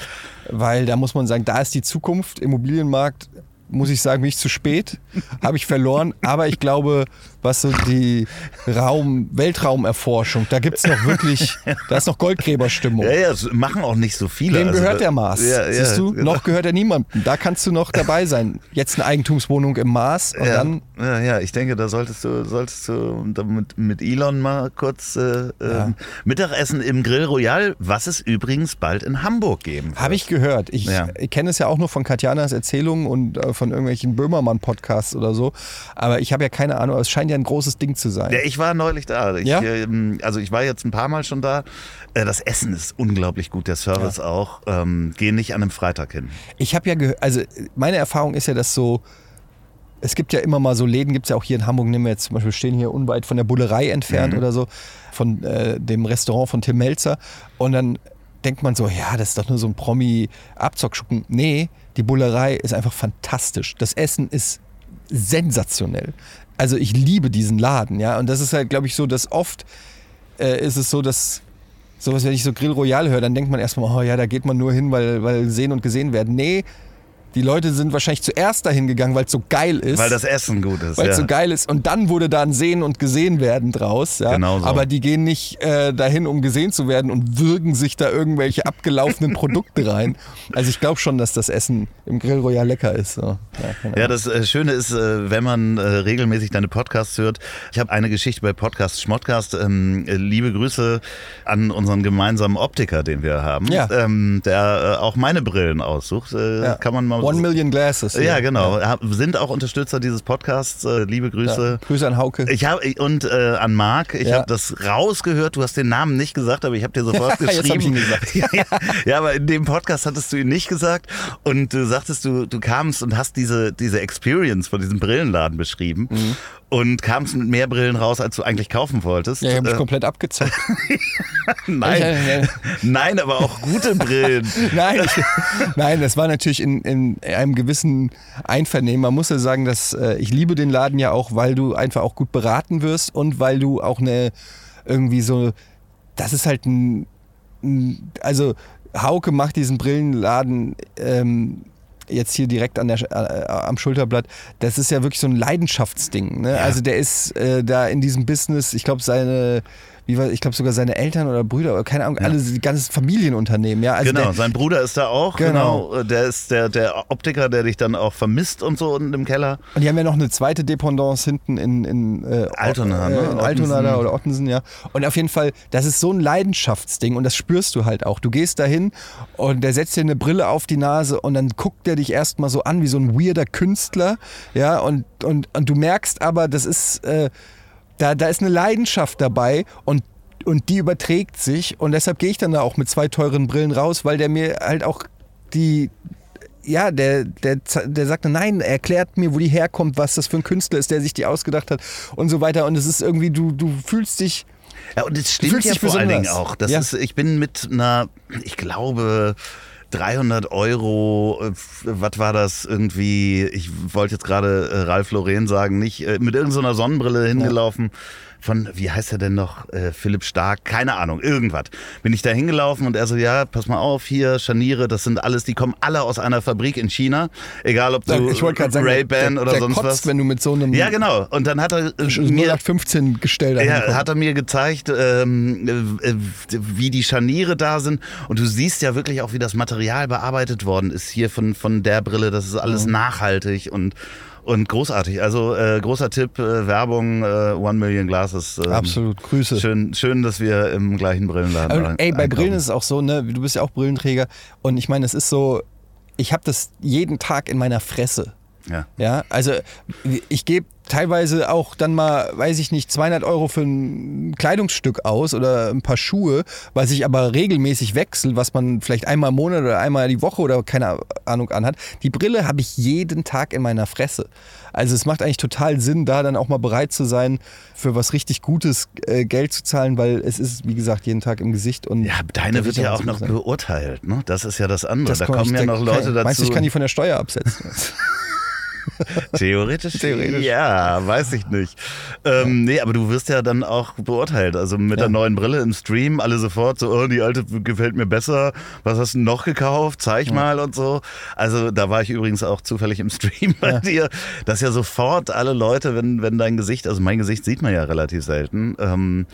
weil da muss man sagen, da ist die Zukunft. Immobilienmarkt muss ich sagen, bin ich zu spät, habe ich verloren. Aber ich glaube, was so die Raum, Weltraumerforschung, da gibt es noch wirklich, da ist noch Goldgräberstimmung. Ja, ja, das machen auch nicht so viele. Wem also, gehört der Mars? Ja, ja, Siehst du, genau. noch gehört er niemandem. Da kannst du noch dabei sein. Jetzt eine Eigentumswohnung im Mars und ja, dann. Ja, ja, ich denke, da solltest du, solltest du mit, mit Elon mal kurz äh, ja. Mittagessen im Grill Royal, was es übrigens bald in Hamburg geben wird. Habe ich gehört. Ich, ich kenne es ja auch nur von Katjanas Erzählungen und äh, von irgendwelchen Böhmermann-Podcasts oder so. Aber ich habe ja keine Ahnung, es scheint ja ein großes Ding zu sein. Ja, ich war neulich da. Ich, ja? Ähm, also ich war jetzt ein paar Mal schon da. Äh, das Essen ist unglaublich gut, der Service ja. auch. Ähm, geh nicht an einem Freitag hin. Ich habe ja gehört, also meine Erfahrung ist ja, dass so es gibt ja immer mal so Läden, gibt es ja auch hier in Hamburg, nehmen wir jetzt zum Beispiel, stehen hier unweit von der Bullerei entfernt mhm. oder so, von äh, dem Restaurant von Tim Melzer. Und dann denkt man so, ja, das ist doch nur so ein Promi-Abzockschuppen. Nee, die Bullerei ist einfach fantastisch. Das Essen ist sensationell. Also ich liebe diesen Laden, ja. Und das ist halt, glaube ich, so, dass oft äh, ist es so, dass sowas, wenn ich so Grill Royal höre, dann denkt man erstmal, oh ja, da geht man nur hin, weil, weil sehen und gesehen werden. Nee, die Leute sind wahrscheinlich zuerst dahin gegangen, weil es so geil ist. Weil das Essen gut ist. Weil es ja. so geil ist. Und dann wurde da ein Sehen und Gesehen werden draus. Ja? Genau so. Aber die gehen nicht äh, dahin, um gesehen zu werden und würgen sich da irgendwelche abgelaufenen [laughs] Produkte rein. Also ich glaube schon, dass das Essen im Grill Royal lecker ist. So. Ja, ja, das äh, Schöne ist, äh, wenn man äh, regelmäßig deine Podcasts hört. Ich habe eine Geschichte bei Podcast Schmottcast. Ähm, liebe Grüße an unseren gemeinsamen Optiker, den wir haben, ja. ähm, der auch meine Brillen aussucht. Kann man mal One Million Glasses. Ja, ja genau. Ja. Sind auch Unterstützer dieses Podcasts. Äh, liebe Grüße. Ja. Grüße an Hauke. Ich hab, und äh, an Marc. Ich habe das rausgehört. Du hast den Namen nicht gesagt, aber ich habe dir sofort [laughs] geschrieben. [laughs] Ja, aber in dem Podcast hattest du ihn nicht gesagt. Und du sagtest, du, du kamst und hast diese, diese Experience von diesem Brillenladen beschrieben. Mhm und kamst mit mehr Brillen raus, als du eigentlich kaufen wolltest. Ja, ich habe mich äh, komplett abgezockt. [laughs] nein, nein, aber auch gute Brillen. nein, ich, nein, das war natürlich in, in einem gewissen Einvernehmen. Man muss ja sagen, dass äh, ich liebe den Laden ja auch, weil du einfach auch gut beraten wirst und weil du auch eine irgendwie so, das ist halt ein, ein also Hauke macht diesen Brillenladen ähm, jetzt hier direkt an der, äh, am Schulterblatt, das ist ja wirklich so ein Leidenschaftsding. Ne? Also der ist äh, da in diesem Business, ich glaube, seine wie war, ich glaube sogar seine Eltern oder Brüder oder keine Ahnung, alle die ganze Familienunternehmen, ja. Also genau, der, sein Bruder ist da auch, Genau. genau. Der ist der, der Optiker, der dich dann auch vermisst und so unten im Keller. und die haben ja noch eine zweite Dependance hinten in, in äh, Altona, ne? äh, in Altona da oder Ottensen, ja. Und auf jeden Fall, das ist so ein Leidenschaftsding und das spürst du halt auch. Du gehst dahin und der setzt dir eine Brille auf die Nase und dann guckt der dich erstmal so an wie so ein weirder Künstler, ja, und, und, und du merkst aber, das ist, äh, da, da ist eine Leidenschaft dabei und und die überträgt sich und deshalb gehe ich dann da auch mit zwei teuren Brillen raus, weil der mir halt auch die ja, der, der, der sagte, nein, er erklärt mir, wo die herkommt, was das für ein Künstler ist, der sich die ausgedacht hat und so weiter. Und es ist irgendwie, du, du fühlst dich, Ja, und es stimmt ja vor allen Dingen auch. Das Ja. ist, ich bin mit einer, ich glaube, 300 Euro, äh, was war das irgendwie? Ich wollte jetzt gerade äh, Ralf Lauren sagen, nicht äh, mit irgendeiner Sonnenbrille hingelaufen. Von, wie heißt er denn noch? Äh, Philipp Stark, keine Ahnung, irgendwas. Bin ich da hingelaufen und er so, ja, pass mal auf, hier, Scharniere, das sind alles, die kommen alle aus einer Fabrik in China. Egal ob du ich Ray-Ban der, oder der sonst kotzt, was. wenn du mit so einem Ja, genau. Und dann hat er äh, mir 0815 Gestell da ja, hat er mir gezeigt, ähm, äh, äh, wie die Scharniere da sind. Und du siehst ja wirklich auch, wie das Material bearbeitet worden ist hier von, von der Brille. Das ist alles Mhm. nachhaltig und, und großartig. Also äh, großer Tipp, äh, Werbung, äh, One Million Glasses. ähm, Absolut, Grüße. Schön, schön, dass wir im gleichen Brillenladen ein- ey, bei einkaufen. Brillen ist es auch so, ne? Du bist ja auch Brillenträger und ich meine, es ist so, ich habe das jeden Tag in meiner Fresse. Ja. Ja, also ich gebe teilweise auch dann mal, weiß ich nicht, 200 Euro für ein Kleidungsstück aus oder ein paar Schuhe, was ich aber regelmäßig wechsle, was man vielleicht einmal im Monat oder einmal die Woche oder keine Ahnung anhat. Die Brille habe ich jeden Tag in meiner Fresse. Also es macht eigentlich total Sinn, da dann auch mal bereit zu sein, für was richtig Gutes äh, Geld zu zahlen, weil es ist, wie gesagt, jeden Tag im Gesicht. Und Ja, deine wird ja auch noch sagen. beurteilt. Ne? Das ist ja das andere. Das da kann kommen ja noch kann- Leute dazu. Meinst du, ich kann die von der Steuer absetzen? [laughs] Theoretisch? Theoretisch. Ja, weiß ich nicht. Ähm, nee, aber du wirst ja dann auch beurteilt. Also mit Ja. der neuen Brille im Stream, alle sofort so, oh, die alte gefällt mir besser. Was hast du noch gekauft? Zeig mal und so. Also da war ich übrigens auch zufällig im Stream bei dir, dass ja sofort alle Leute, wenn, wenn dein Gesicht, also mein Gesicht sieht man ja relativ selten, ähm,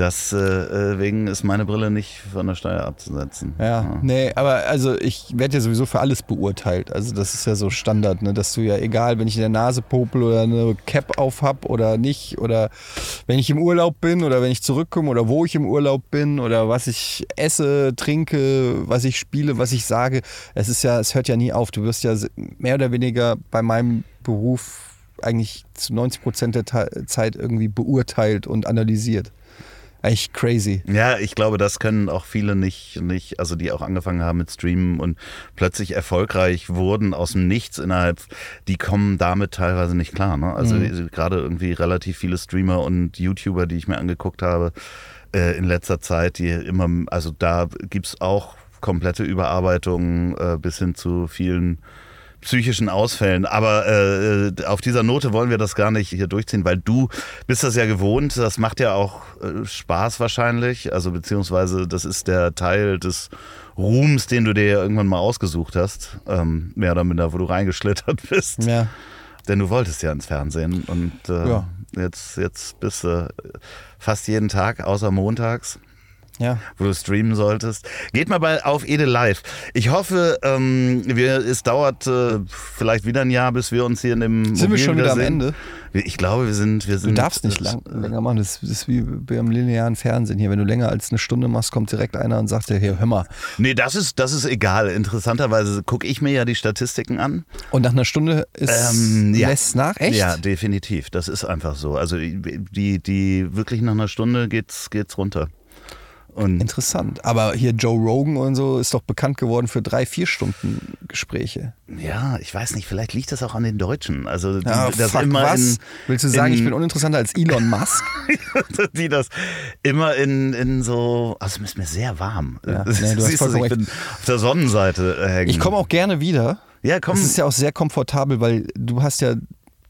deswegen ist meine Brille nicht von der Steuer abzusetzen. Ja, nee, aber also ich werde ja sowieso für alles beurteilt. Also das ist ja so Standard, ne? dass du ja egal, wenn ich in der Nase popel oder eine Cap auf hab oder nicht oder wenn ich im Urlaub bin oder wenn ich zurückkomme oder wo ich im Urlaub bin oder was ich esse, trinke, was ich spiele, was ich sage. Es ist ja, es hört ja nie auf. Du wirst ja mehr oder weniger bei meinem Beruf eigentlich zu 90 Prozent der Zeit irgendwie beurteilt und analysiert. Eigentlich crazy. Ja, ich glaube, das können auch viele nicht, nicht, also die auch angefangen haben mit Streamen und plötzlich erfolgreich wurden aus dem Nichts innerhalb, die kommen damit teilweise nicht klar. Ne? Also gerade irgendwie relativ viele Streamer und YouTuber, die ich mir angeguckt habe äh, in letzter Zeit, die immer, also da gibt's auch komplette Überarbeitungen äh, bis hin zu vielen psychischen Ausfällen. Aber äh, auf dieser Note wollen wir das gar nicht hier durchziehen, weil du bist das ja gewohnt. Das macht ja auch äh, Spaß wahrscheinlich. Also beziehungsweise das ist der Teil des Ruhms, den du dir ja irgendwann mal ausgesucht hast. Ähm, mehr oder minder, wo du reingeschlittert [laughs] bist. Ja. Denn du wolltest ja ins Fernsehen und äh, Ja. jetzt, jetzt bist du fast jeden Tag, außer montags Ja. wo du streamen solltest. Geht mal bei auf Ede Live. Ich hoffe, ähm, wir, es dauert äh, vielleicht wieder ein Jahr, bis wir uns hier in dem Sind wir Mobil schon wieder am sehen. Ende? Ich glaube, wir sind, wir Du sind. darfst nicht lang, länger machen. Das ist wie beim linearen Fernsehen hier. Wenn du länger als eine Stunde machst, kommt direkt einer und sagt dir, hier, hör mal. Nee, das ist, das ist egal. Interessanterweise gucke ich mir ja die Statistiken an. Und nach einer Stunde ist Ähm, ja. lässt nach? Echt? Ja, definitiv. Das ist einfach so. Also die, die wirklich nach einer Stunde geht's, geht's runter. Und Interessant. Aber hier Joe Rogan und so ist doch bekannt geworden für drei, vier Stunden Gespräche. ja, ich weiß nicht, vielleicht liegt das auch an den Deutschen. Also die, Ja, das fuck, immer was? in, Willst du sagen, in, ich bin uninteressanter als Elon Musk? [laughs] die das immer in, in so. Also es ist mir sehr warm. Ja, [laughs] nee, du hast Siehst vollkommen ich bin auf der Sonnenseite hängen. Ich komme auch gerne wieder. Ja, komm. Es ist ja auch sehr komfortabel, weil du hast ja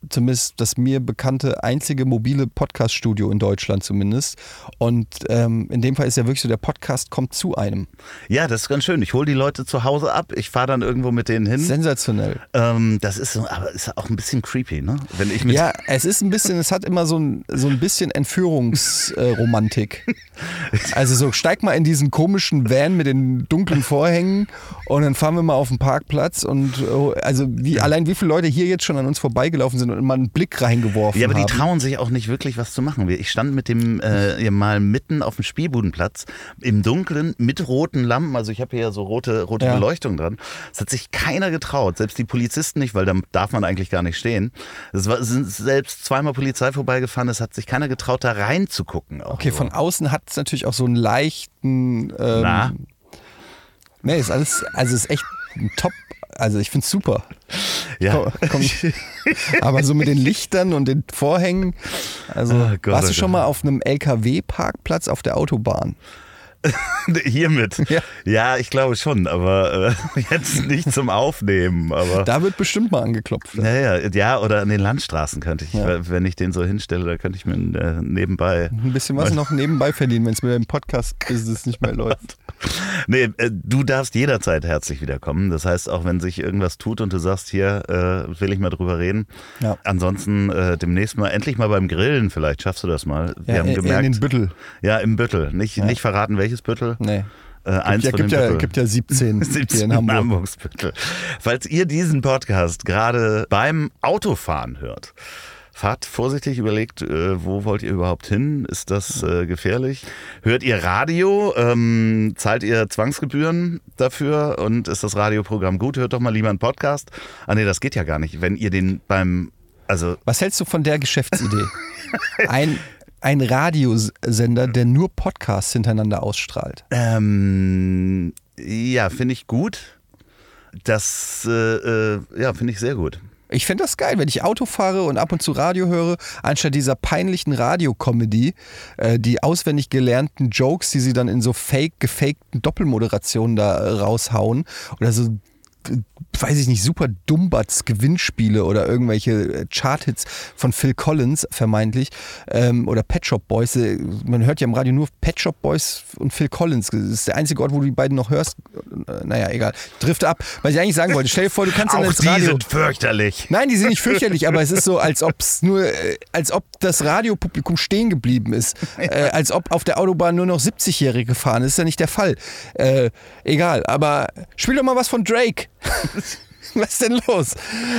zumindest das mir bekannte einzige mobile Podcast-Studio in Deutschland zumindest. Und ähm, in dem Fall ist ja wirklich so, der Podcast kommt zu einem. Ja, das ist ganz schön. Ich hole die Leute zu Hause ab, ich fahre dann irgendwo mit denen hin. Sensationell. Ähm, das ist aber ist auch ein bisschen creepy, ne? Wenn ich mit Ja, es ist ein bisschen, es hat immer so ein, so ein bisschen Entführungsromantik. [laughs] also so, steig mal in diesen komischen Van mit den dunklen Vorhängen und dann fahren wir mal auf den Parkplatz und oh, also wie, allein wie viele Leute hier jetzt schon an uns vorbeigelaufen sind und mal einen Blick reingeworfen Ja, aber die haben. trauen sich auch nicht wirklich was zu machen. Ich stand mit dem äh, mal mitten auf dem Spielbudenplatz im Dunkeln mit roten Lampen. Also ich habe hier ja so rote, rote Ja. Beleuchtung dran. Es hat sich keiner getraut, selbst die Polizisten nicht, weil da darf man eigentlich gar nicht stehen. Es war, es sind selbst zweimal Polizei vorbeigefahren. Es hat sich keiner getraut, da reinzugucken. Okay, so. von außen hat es natürlich auch so einen leichten. Ähm, Na? Nee, ist alles, also ist echt ein top. Also ich finde es super. ja. Komm, komm. [laughs] Aber so mit den Lichtern und den Vorhängen. Also Oh Gott, warst oh du schon Gott. mal auf einem LKW-Parkplatz auf der Autobahn? [laughs] Hiermit. Ja. Ja. ich glaube schon, aber äh, [laughs] jetzt nicht zum Aufnehmen. Aber Da wird bestimmt mal angeklopft. ja, ja, ja, oder an den Landstraßen könnte ich, Ja. wenn ich den so hinstelle, da könnte ich mir äh, nebenbei Ein bisschen was [laughs] noch nebenbei verdienen, wenn es mit dem Podcast-Business nicht mehr läuft. Nee, äh, du darfst jederzeit herzlich wiederkommen. Das heißt, auch wenn sich irgendwas tut und du sagst, hier äh, will ich mal drüber reden. Ja. Ansonsten äh, demnächst mal, endlich mal beim Grillen, vielleicht schaffst du das mal. Wir Ja, haben gemerkt. in den Büttel. ja, im Büttel. Nicht, nicht verraten, welches Büttel. Nee. Äh, eins ja, gibt, ja, gibt ja 17, 17 [laughs] hier in Hamburg. Hamburgsbüttel. Falls ihr diesen Podcast gerade beim Autofahren hört, fahrt vorsichtig, überlegt, äh, wo wollt ihr überhaupt hin? Ist das äh, gefährlich? Hört ihr Radio? Ähm, zahlt ihr Zwangsgebühren dafür? Und ist das Radioprogramm gut? Hört doch mal lieber einen Podcast. Ah nee, das geht ja gar nicht. Wenn ihr den beim, also Was hältst du von der Geschäftsidee? [laughs] Ein, ein Radiosender, der nur Podcasts hintereinander ausstrahlt. ähm, ja, finde ich gut. Das, äh, äh, ja, finde ich sehr gut. Ich finde das geil, wenn ich Auto fahre und ab und zu Radio höre, anstatt dieser peinlichen Radiocomedy, äh, die auswendig gelernten Jokes, die sie dann in so fake, gefakten Doppelmoderationen da äh, raushauen oder so weiß ich nicht, super Dumbatz Gewinnspiele oder irgendwelche äh, Charthits von Phil Collins vermeintlich ähm, oder Pet Shop Boys. Äh, Man hört ja im Radio nur Pet Shop Boys und Phil Collins. Das ist der einzige Ort, wo du die beiden noch hörst. Äh, Naja, egal. Trifft ab. Was ich eigentlich sagen wollte, stell dir vor, du kannst Auch ins die Radio... sind fürchterlich. Nein, die sind nicht fürchterlich, aber es ist so, als ob es nur, als ob das Radiopublikum stehen geblieben ist. [laughs] Äh, als ob auf der Autobahn nur noch 70-Jährige fahren. Das ist ja nicht der Fall. Äh, egal, aber spiel doch mal was von Drake. [laughs] was ist denn los?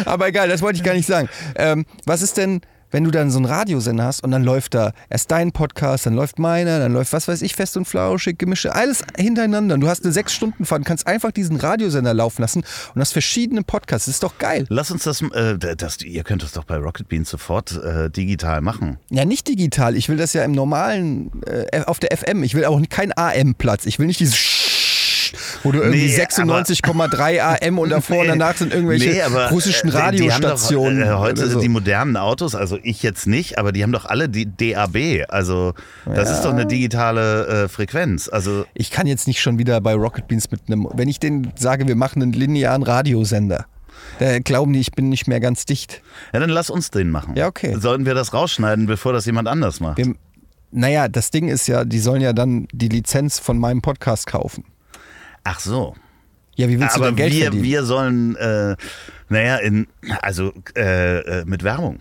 Aber egal, das wollte ich gar nicht sagen. Ähm, was ist denn, wenn du dann so einen Radiosender hast und dann läuft da erst dein Podcast, dann läuft meiner, dann läuft was weiß ich, fest und flauschig, Gemische, alles hintereinander. Und du hast eine sechs Stunden Fahrt, kannst einfach diesen Radiosender laufen lassen und hast verschiedene Podcasts. Das ist doch geil. Lass uns das, äh, das, ihr könnt das doch bei Rocket Beans sofort äh, digital machen. Ja, nicht digital. Ich will das ja im normalen, äh, auf der FM. Ich will auch keinen AM-Platz. Ich will nicht dieses wo du irgendwie Nee, 96,3 AM und davor und [laughs] danach sind irgendwelche Nee, aber, russischen äh, die- Radiostationen. Doch, äh, heute oder so. die modernen Autos, also ich jetzt nicht, aber die haben doch alle die DAB. Also das ist doch eine digitale äh, Frequenz. Also ich kann jetzt nicht schon wieder bei Rocket Beans mit einem, wenn ich denen sage, wir machen einen linearen Radiosender, da glauben die, ich bin nicht mehr ganz dicht. ja, dann lass uns den machen. Ja, okay. Sollten wir das rausschneiden, bevor das jemand anders macht? Wir, naja, das Ding ist ja, die sollen ja dann die Lizenz von meinem Podcast kaufen. Ach so. Ja, wie willst du Aber denn Geld wir, verdienen? wir sollen, äh, naja, in, also äh, äh, mit Werbung.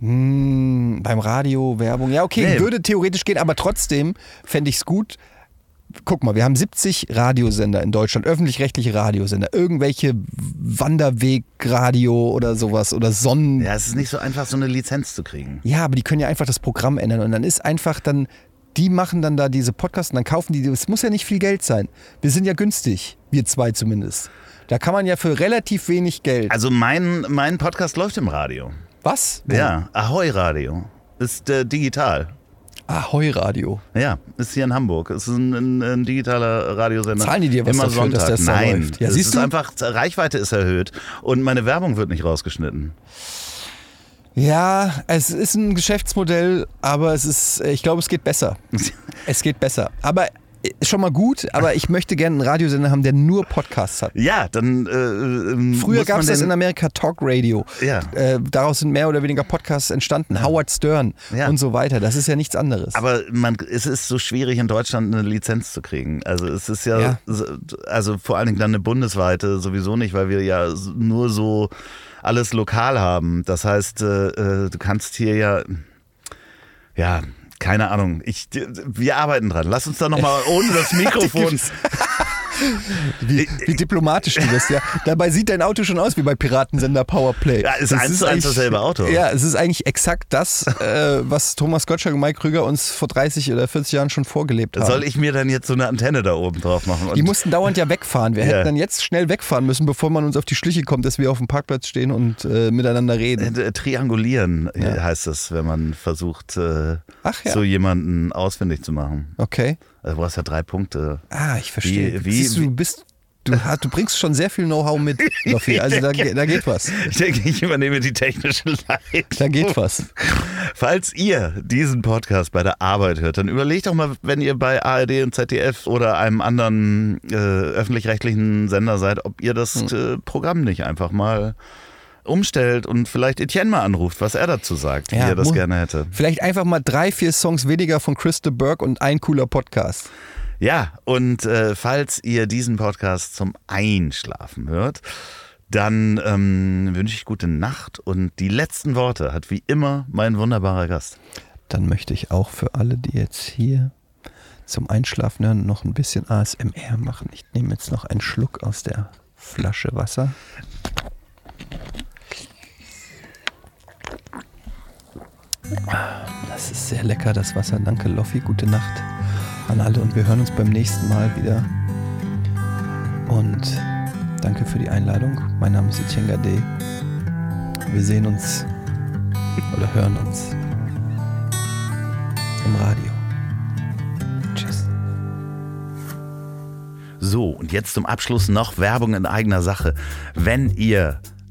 Hm, beim Radio, Werbung. Ja, okay, Nee. würde theoretisch gehen, aber trotzdem fände ich es gut. Guck mal, wir haben 70 Radiosender in Deutschland, öffentlich-rechtliche Radiosender, irgendwelche Wanderwegradio oder sowas oder Sonnen. Ja. Ja, es ist nicht so einfach, so eine Lizenz zu kriegen. aber die können ja einfach das Programm ändern und dann ist einfach dann, die machen dann da diese Podcasts und dann kaufen die, es muss ja nicht viel Geld sein. Wir sind ja günstig, wir zwei zumindest. Da kann man ja für relativ wenig Geld. Also mein, mein Podcast läuft im Radio. Was? Ja, Ahoi Radio. Ist äh, digital. Ahoi Radio. Ja, ist hier in Hamburg. Es ist ein, ein, ein digitaler Radiosender. Zahlen die dir was Immer dafür, Sonntag. dass das da Nein, läuft? Ja, es siehst ist du? einfach, Reichweite ist erhöht und meine Werbung wird nicht rausgeschnitten. Ja, es ist ein Geschäftsmodell, aber es ist, ich glaube, es geht besser. [laughs] Es geht besser. Aber ist schon mal gut, aber ich möchte gerne einen Radiosender haben, der nur Podcasts hat. Ja, dann. Äh, ähm, Früher gab es das in Amerika Talk Radio. Ja. Äh, daraus sind mehr oder weniger Podcasts entstanden. Howard Stern Ja. und so weiter. Das ist ja nichts anderes. Aber man, es ist so schwierig in Deutschland eine Lizenz zu kriegen. Also es ist ja, Ja. so- also vor allen Dingen dann eine bundesweite sowieso nicht, weil wir ja nur so alles lokal haben. Das heißt, äh, äh, du kannst hier ja, ja, keine Ahnung. Ich, wir arbeiten dran. Lass uns da nochmal [laughs] ohne das Mikrofon. [laughs] wie, wie diplomatisch du bist, ja. Dabei sieht dein Auto schon aus wie bei Piratensender Powerplay. Ja, ist Das eins zu eins dasselbe Auto. Ja, es ist eigentlich exakt das, äh, was Thomas Gottschalk und Mike Krüger uns vor 30 oder 40 Jahren schon vorgelebt haben. Soll ich mir dann jetzt so eine Antenne da oben drauf machen? Die mussten dauernd ja wegfahren. Wir Ja. hätten dann jetzt schnell wegfahren müssen, bevor man uns auf die Schliche kommt, dass wir auf dem Parkplatz stehen und äh, miteinander reden. Äh, Triangulieren äh, Ja. heißt es, wenn man versucht, äh, Ach ja. so jemanden ausfindig zu machen. Okay. Also du brauchst ja drei Punkte. Ah, ich verstehe. Wie- wie- Siehst du, du bist. Du, du bringst schon sehr viel Know-how mit, Loffi. Also da, da geht was. Ich denke, ich übernehme die technische Leitung. Da geht was. Falls ihr diesen Podcast bei der Arbeit hört, dann überlegt doch mal, wenn ihr bei ARD und ZDF oder einem anderen äh, öffentlich-rechtlichen Sender seid, ob ihr das Hm. äh, Programm nicht einfach mal umstellt und vielleicht Etienne mal anruft, was er dazu sagt, wie Ja, er das gerne hätte. Vielleicht einfach mal drei, vier Songs weniger von Christa Burke und ein cooler Podcast. Ja, und äh, falls ihr diesen Podcast zum Einschlafen hört, dann ähm, wünsche ich gute Nacht und die letzten Worte hat wie immer mein wunderbarer Gast. Dann möchte ich auch für alle, die jetzt hier zum Einschlafen hören, noch ein bisschen ASMR machen. Ich nehme jetzt noch einen Schluck aus der Flasche Wasser. Das ist sehr lecker, das Wasser. Danke, Loffi. Gute Nacht an alle und wir hören uns beim nächsten Mal wieder. Und danke für die Einladung. Mein Name ist Etienne Gade. Wir sehen uns oder hören uns im Radio. Tschüss. So, und jetzt zum Abschluss noch Werbung in eigener Sache. Wenn ihr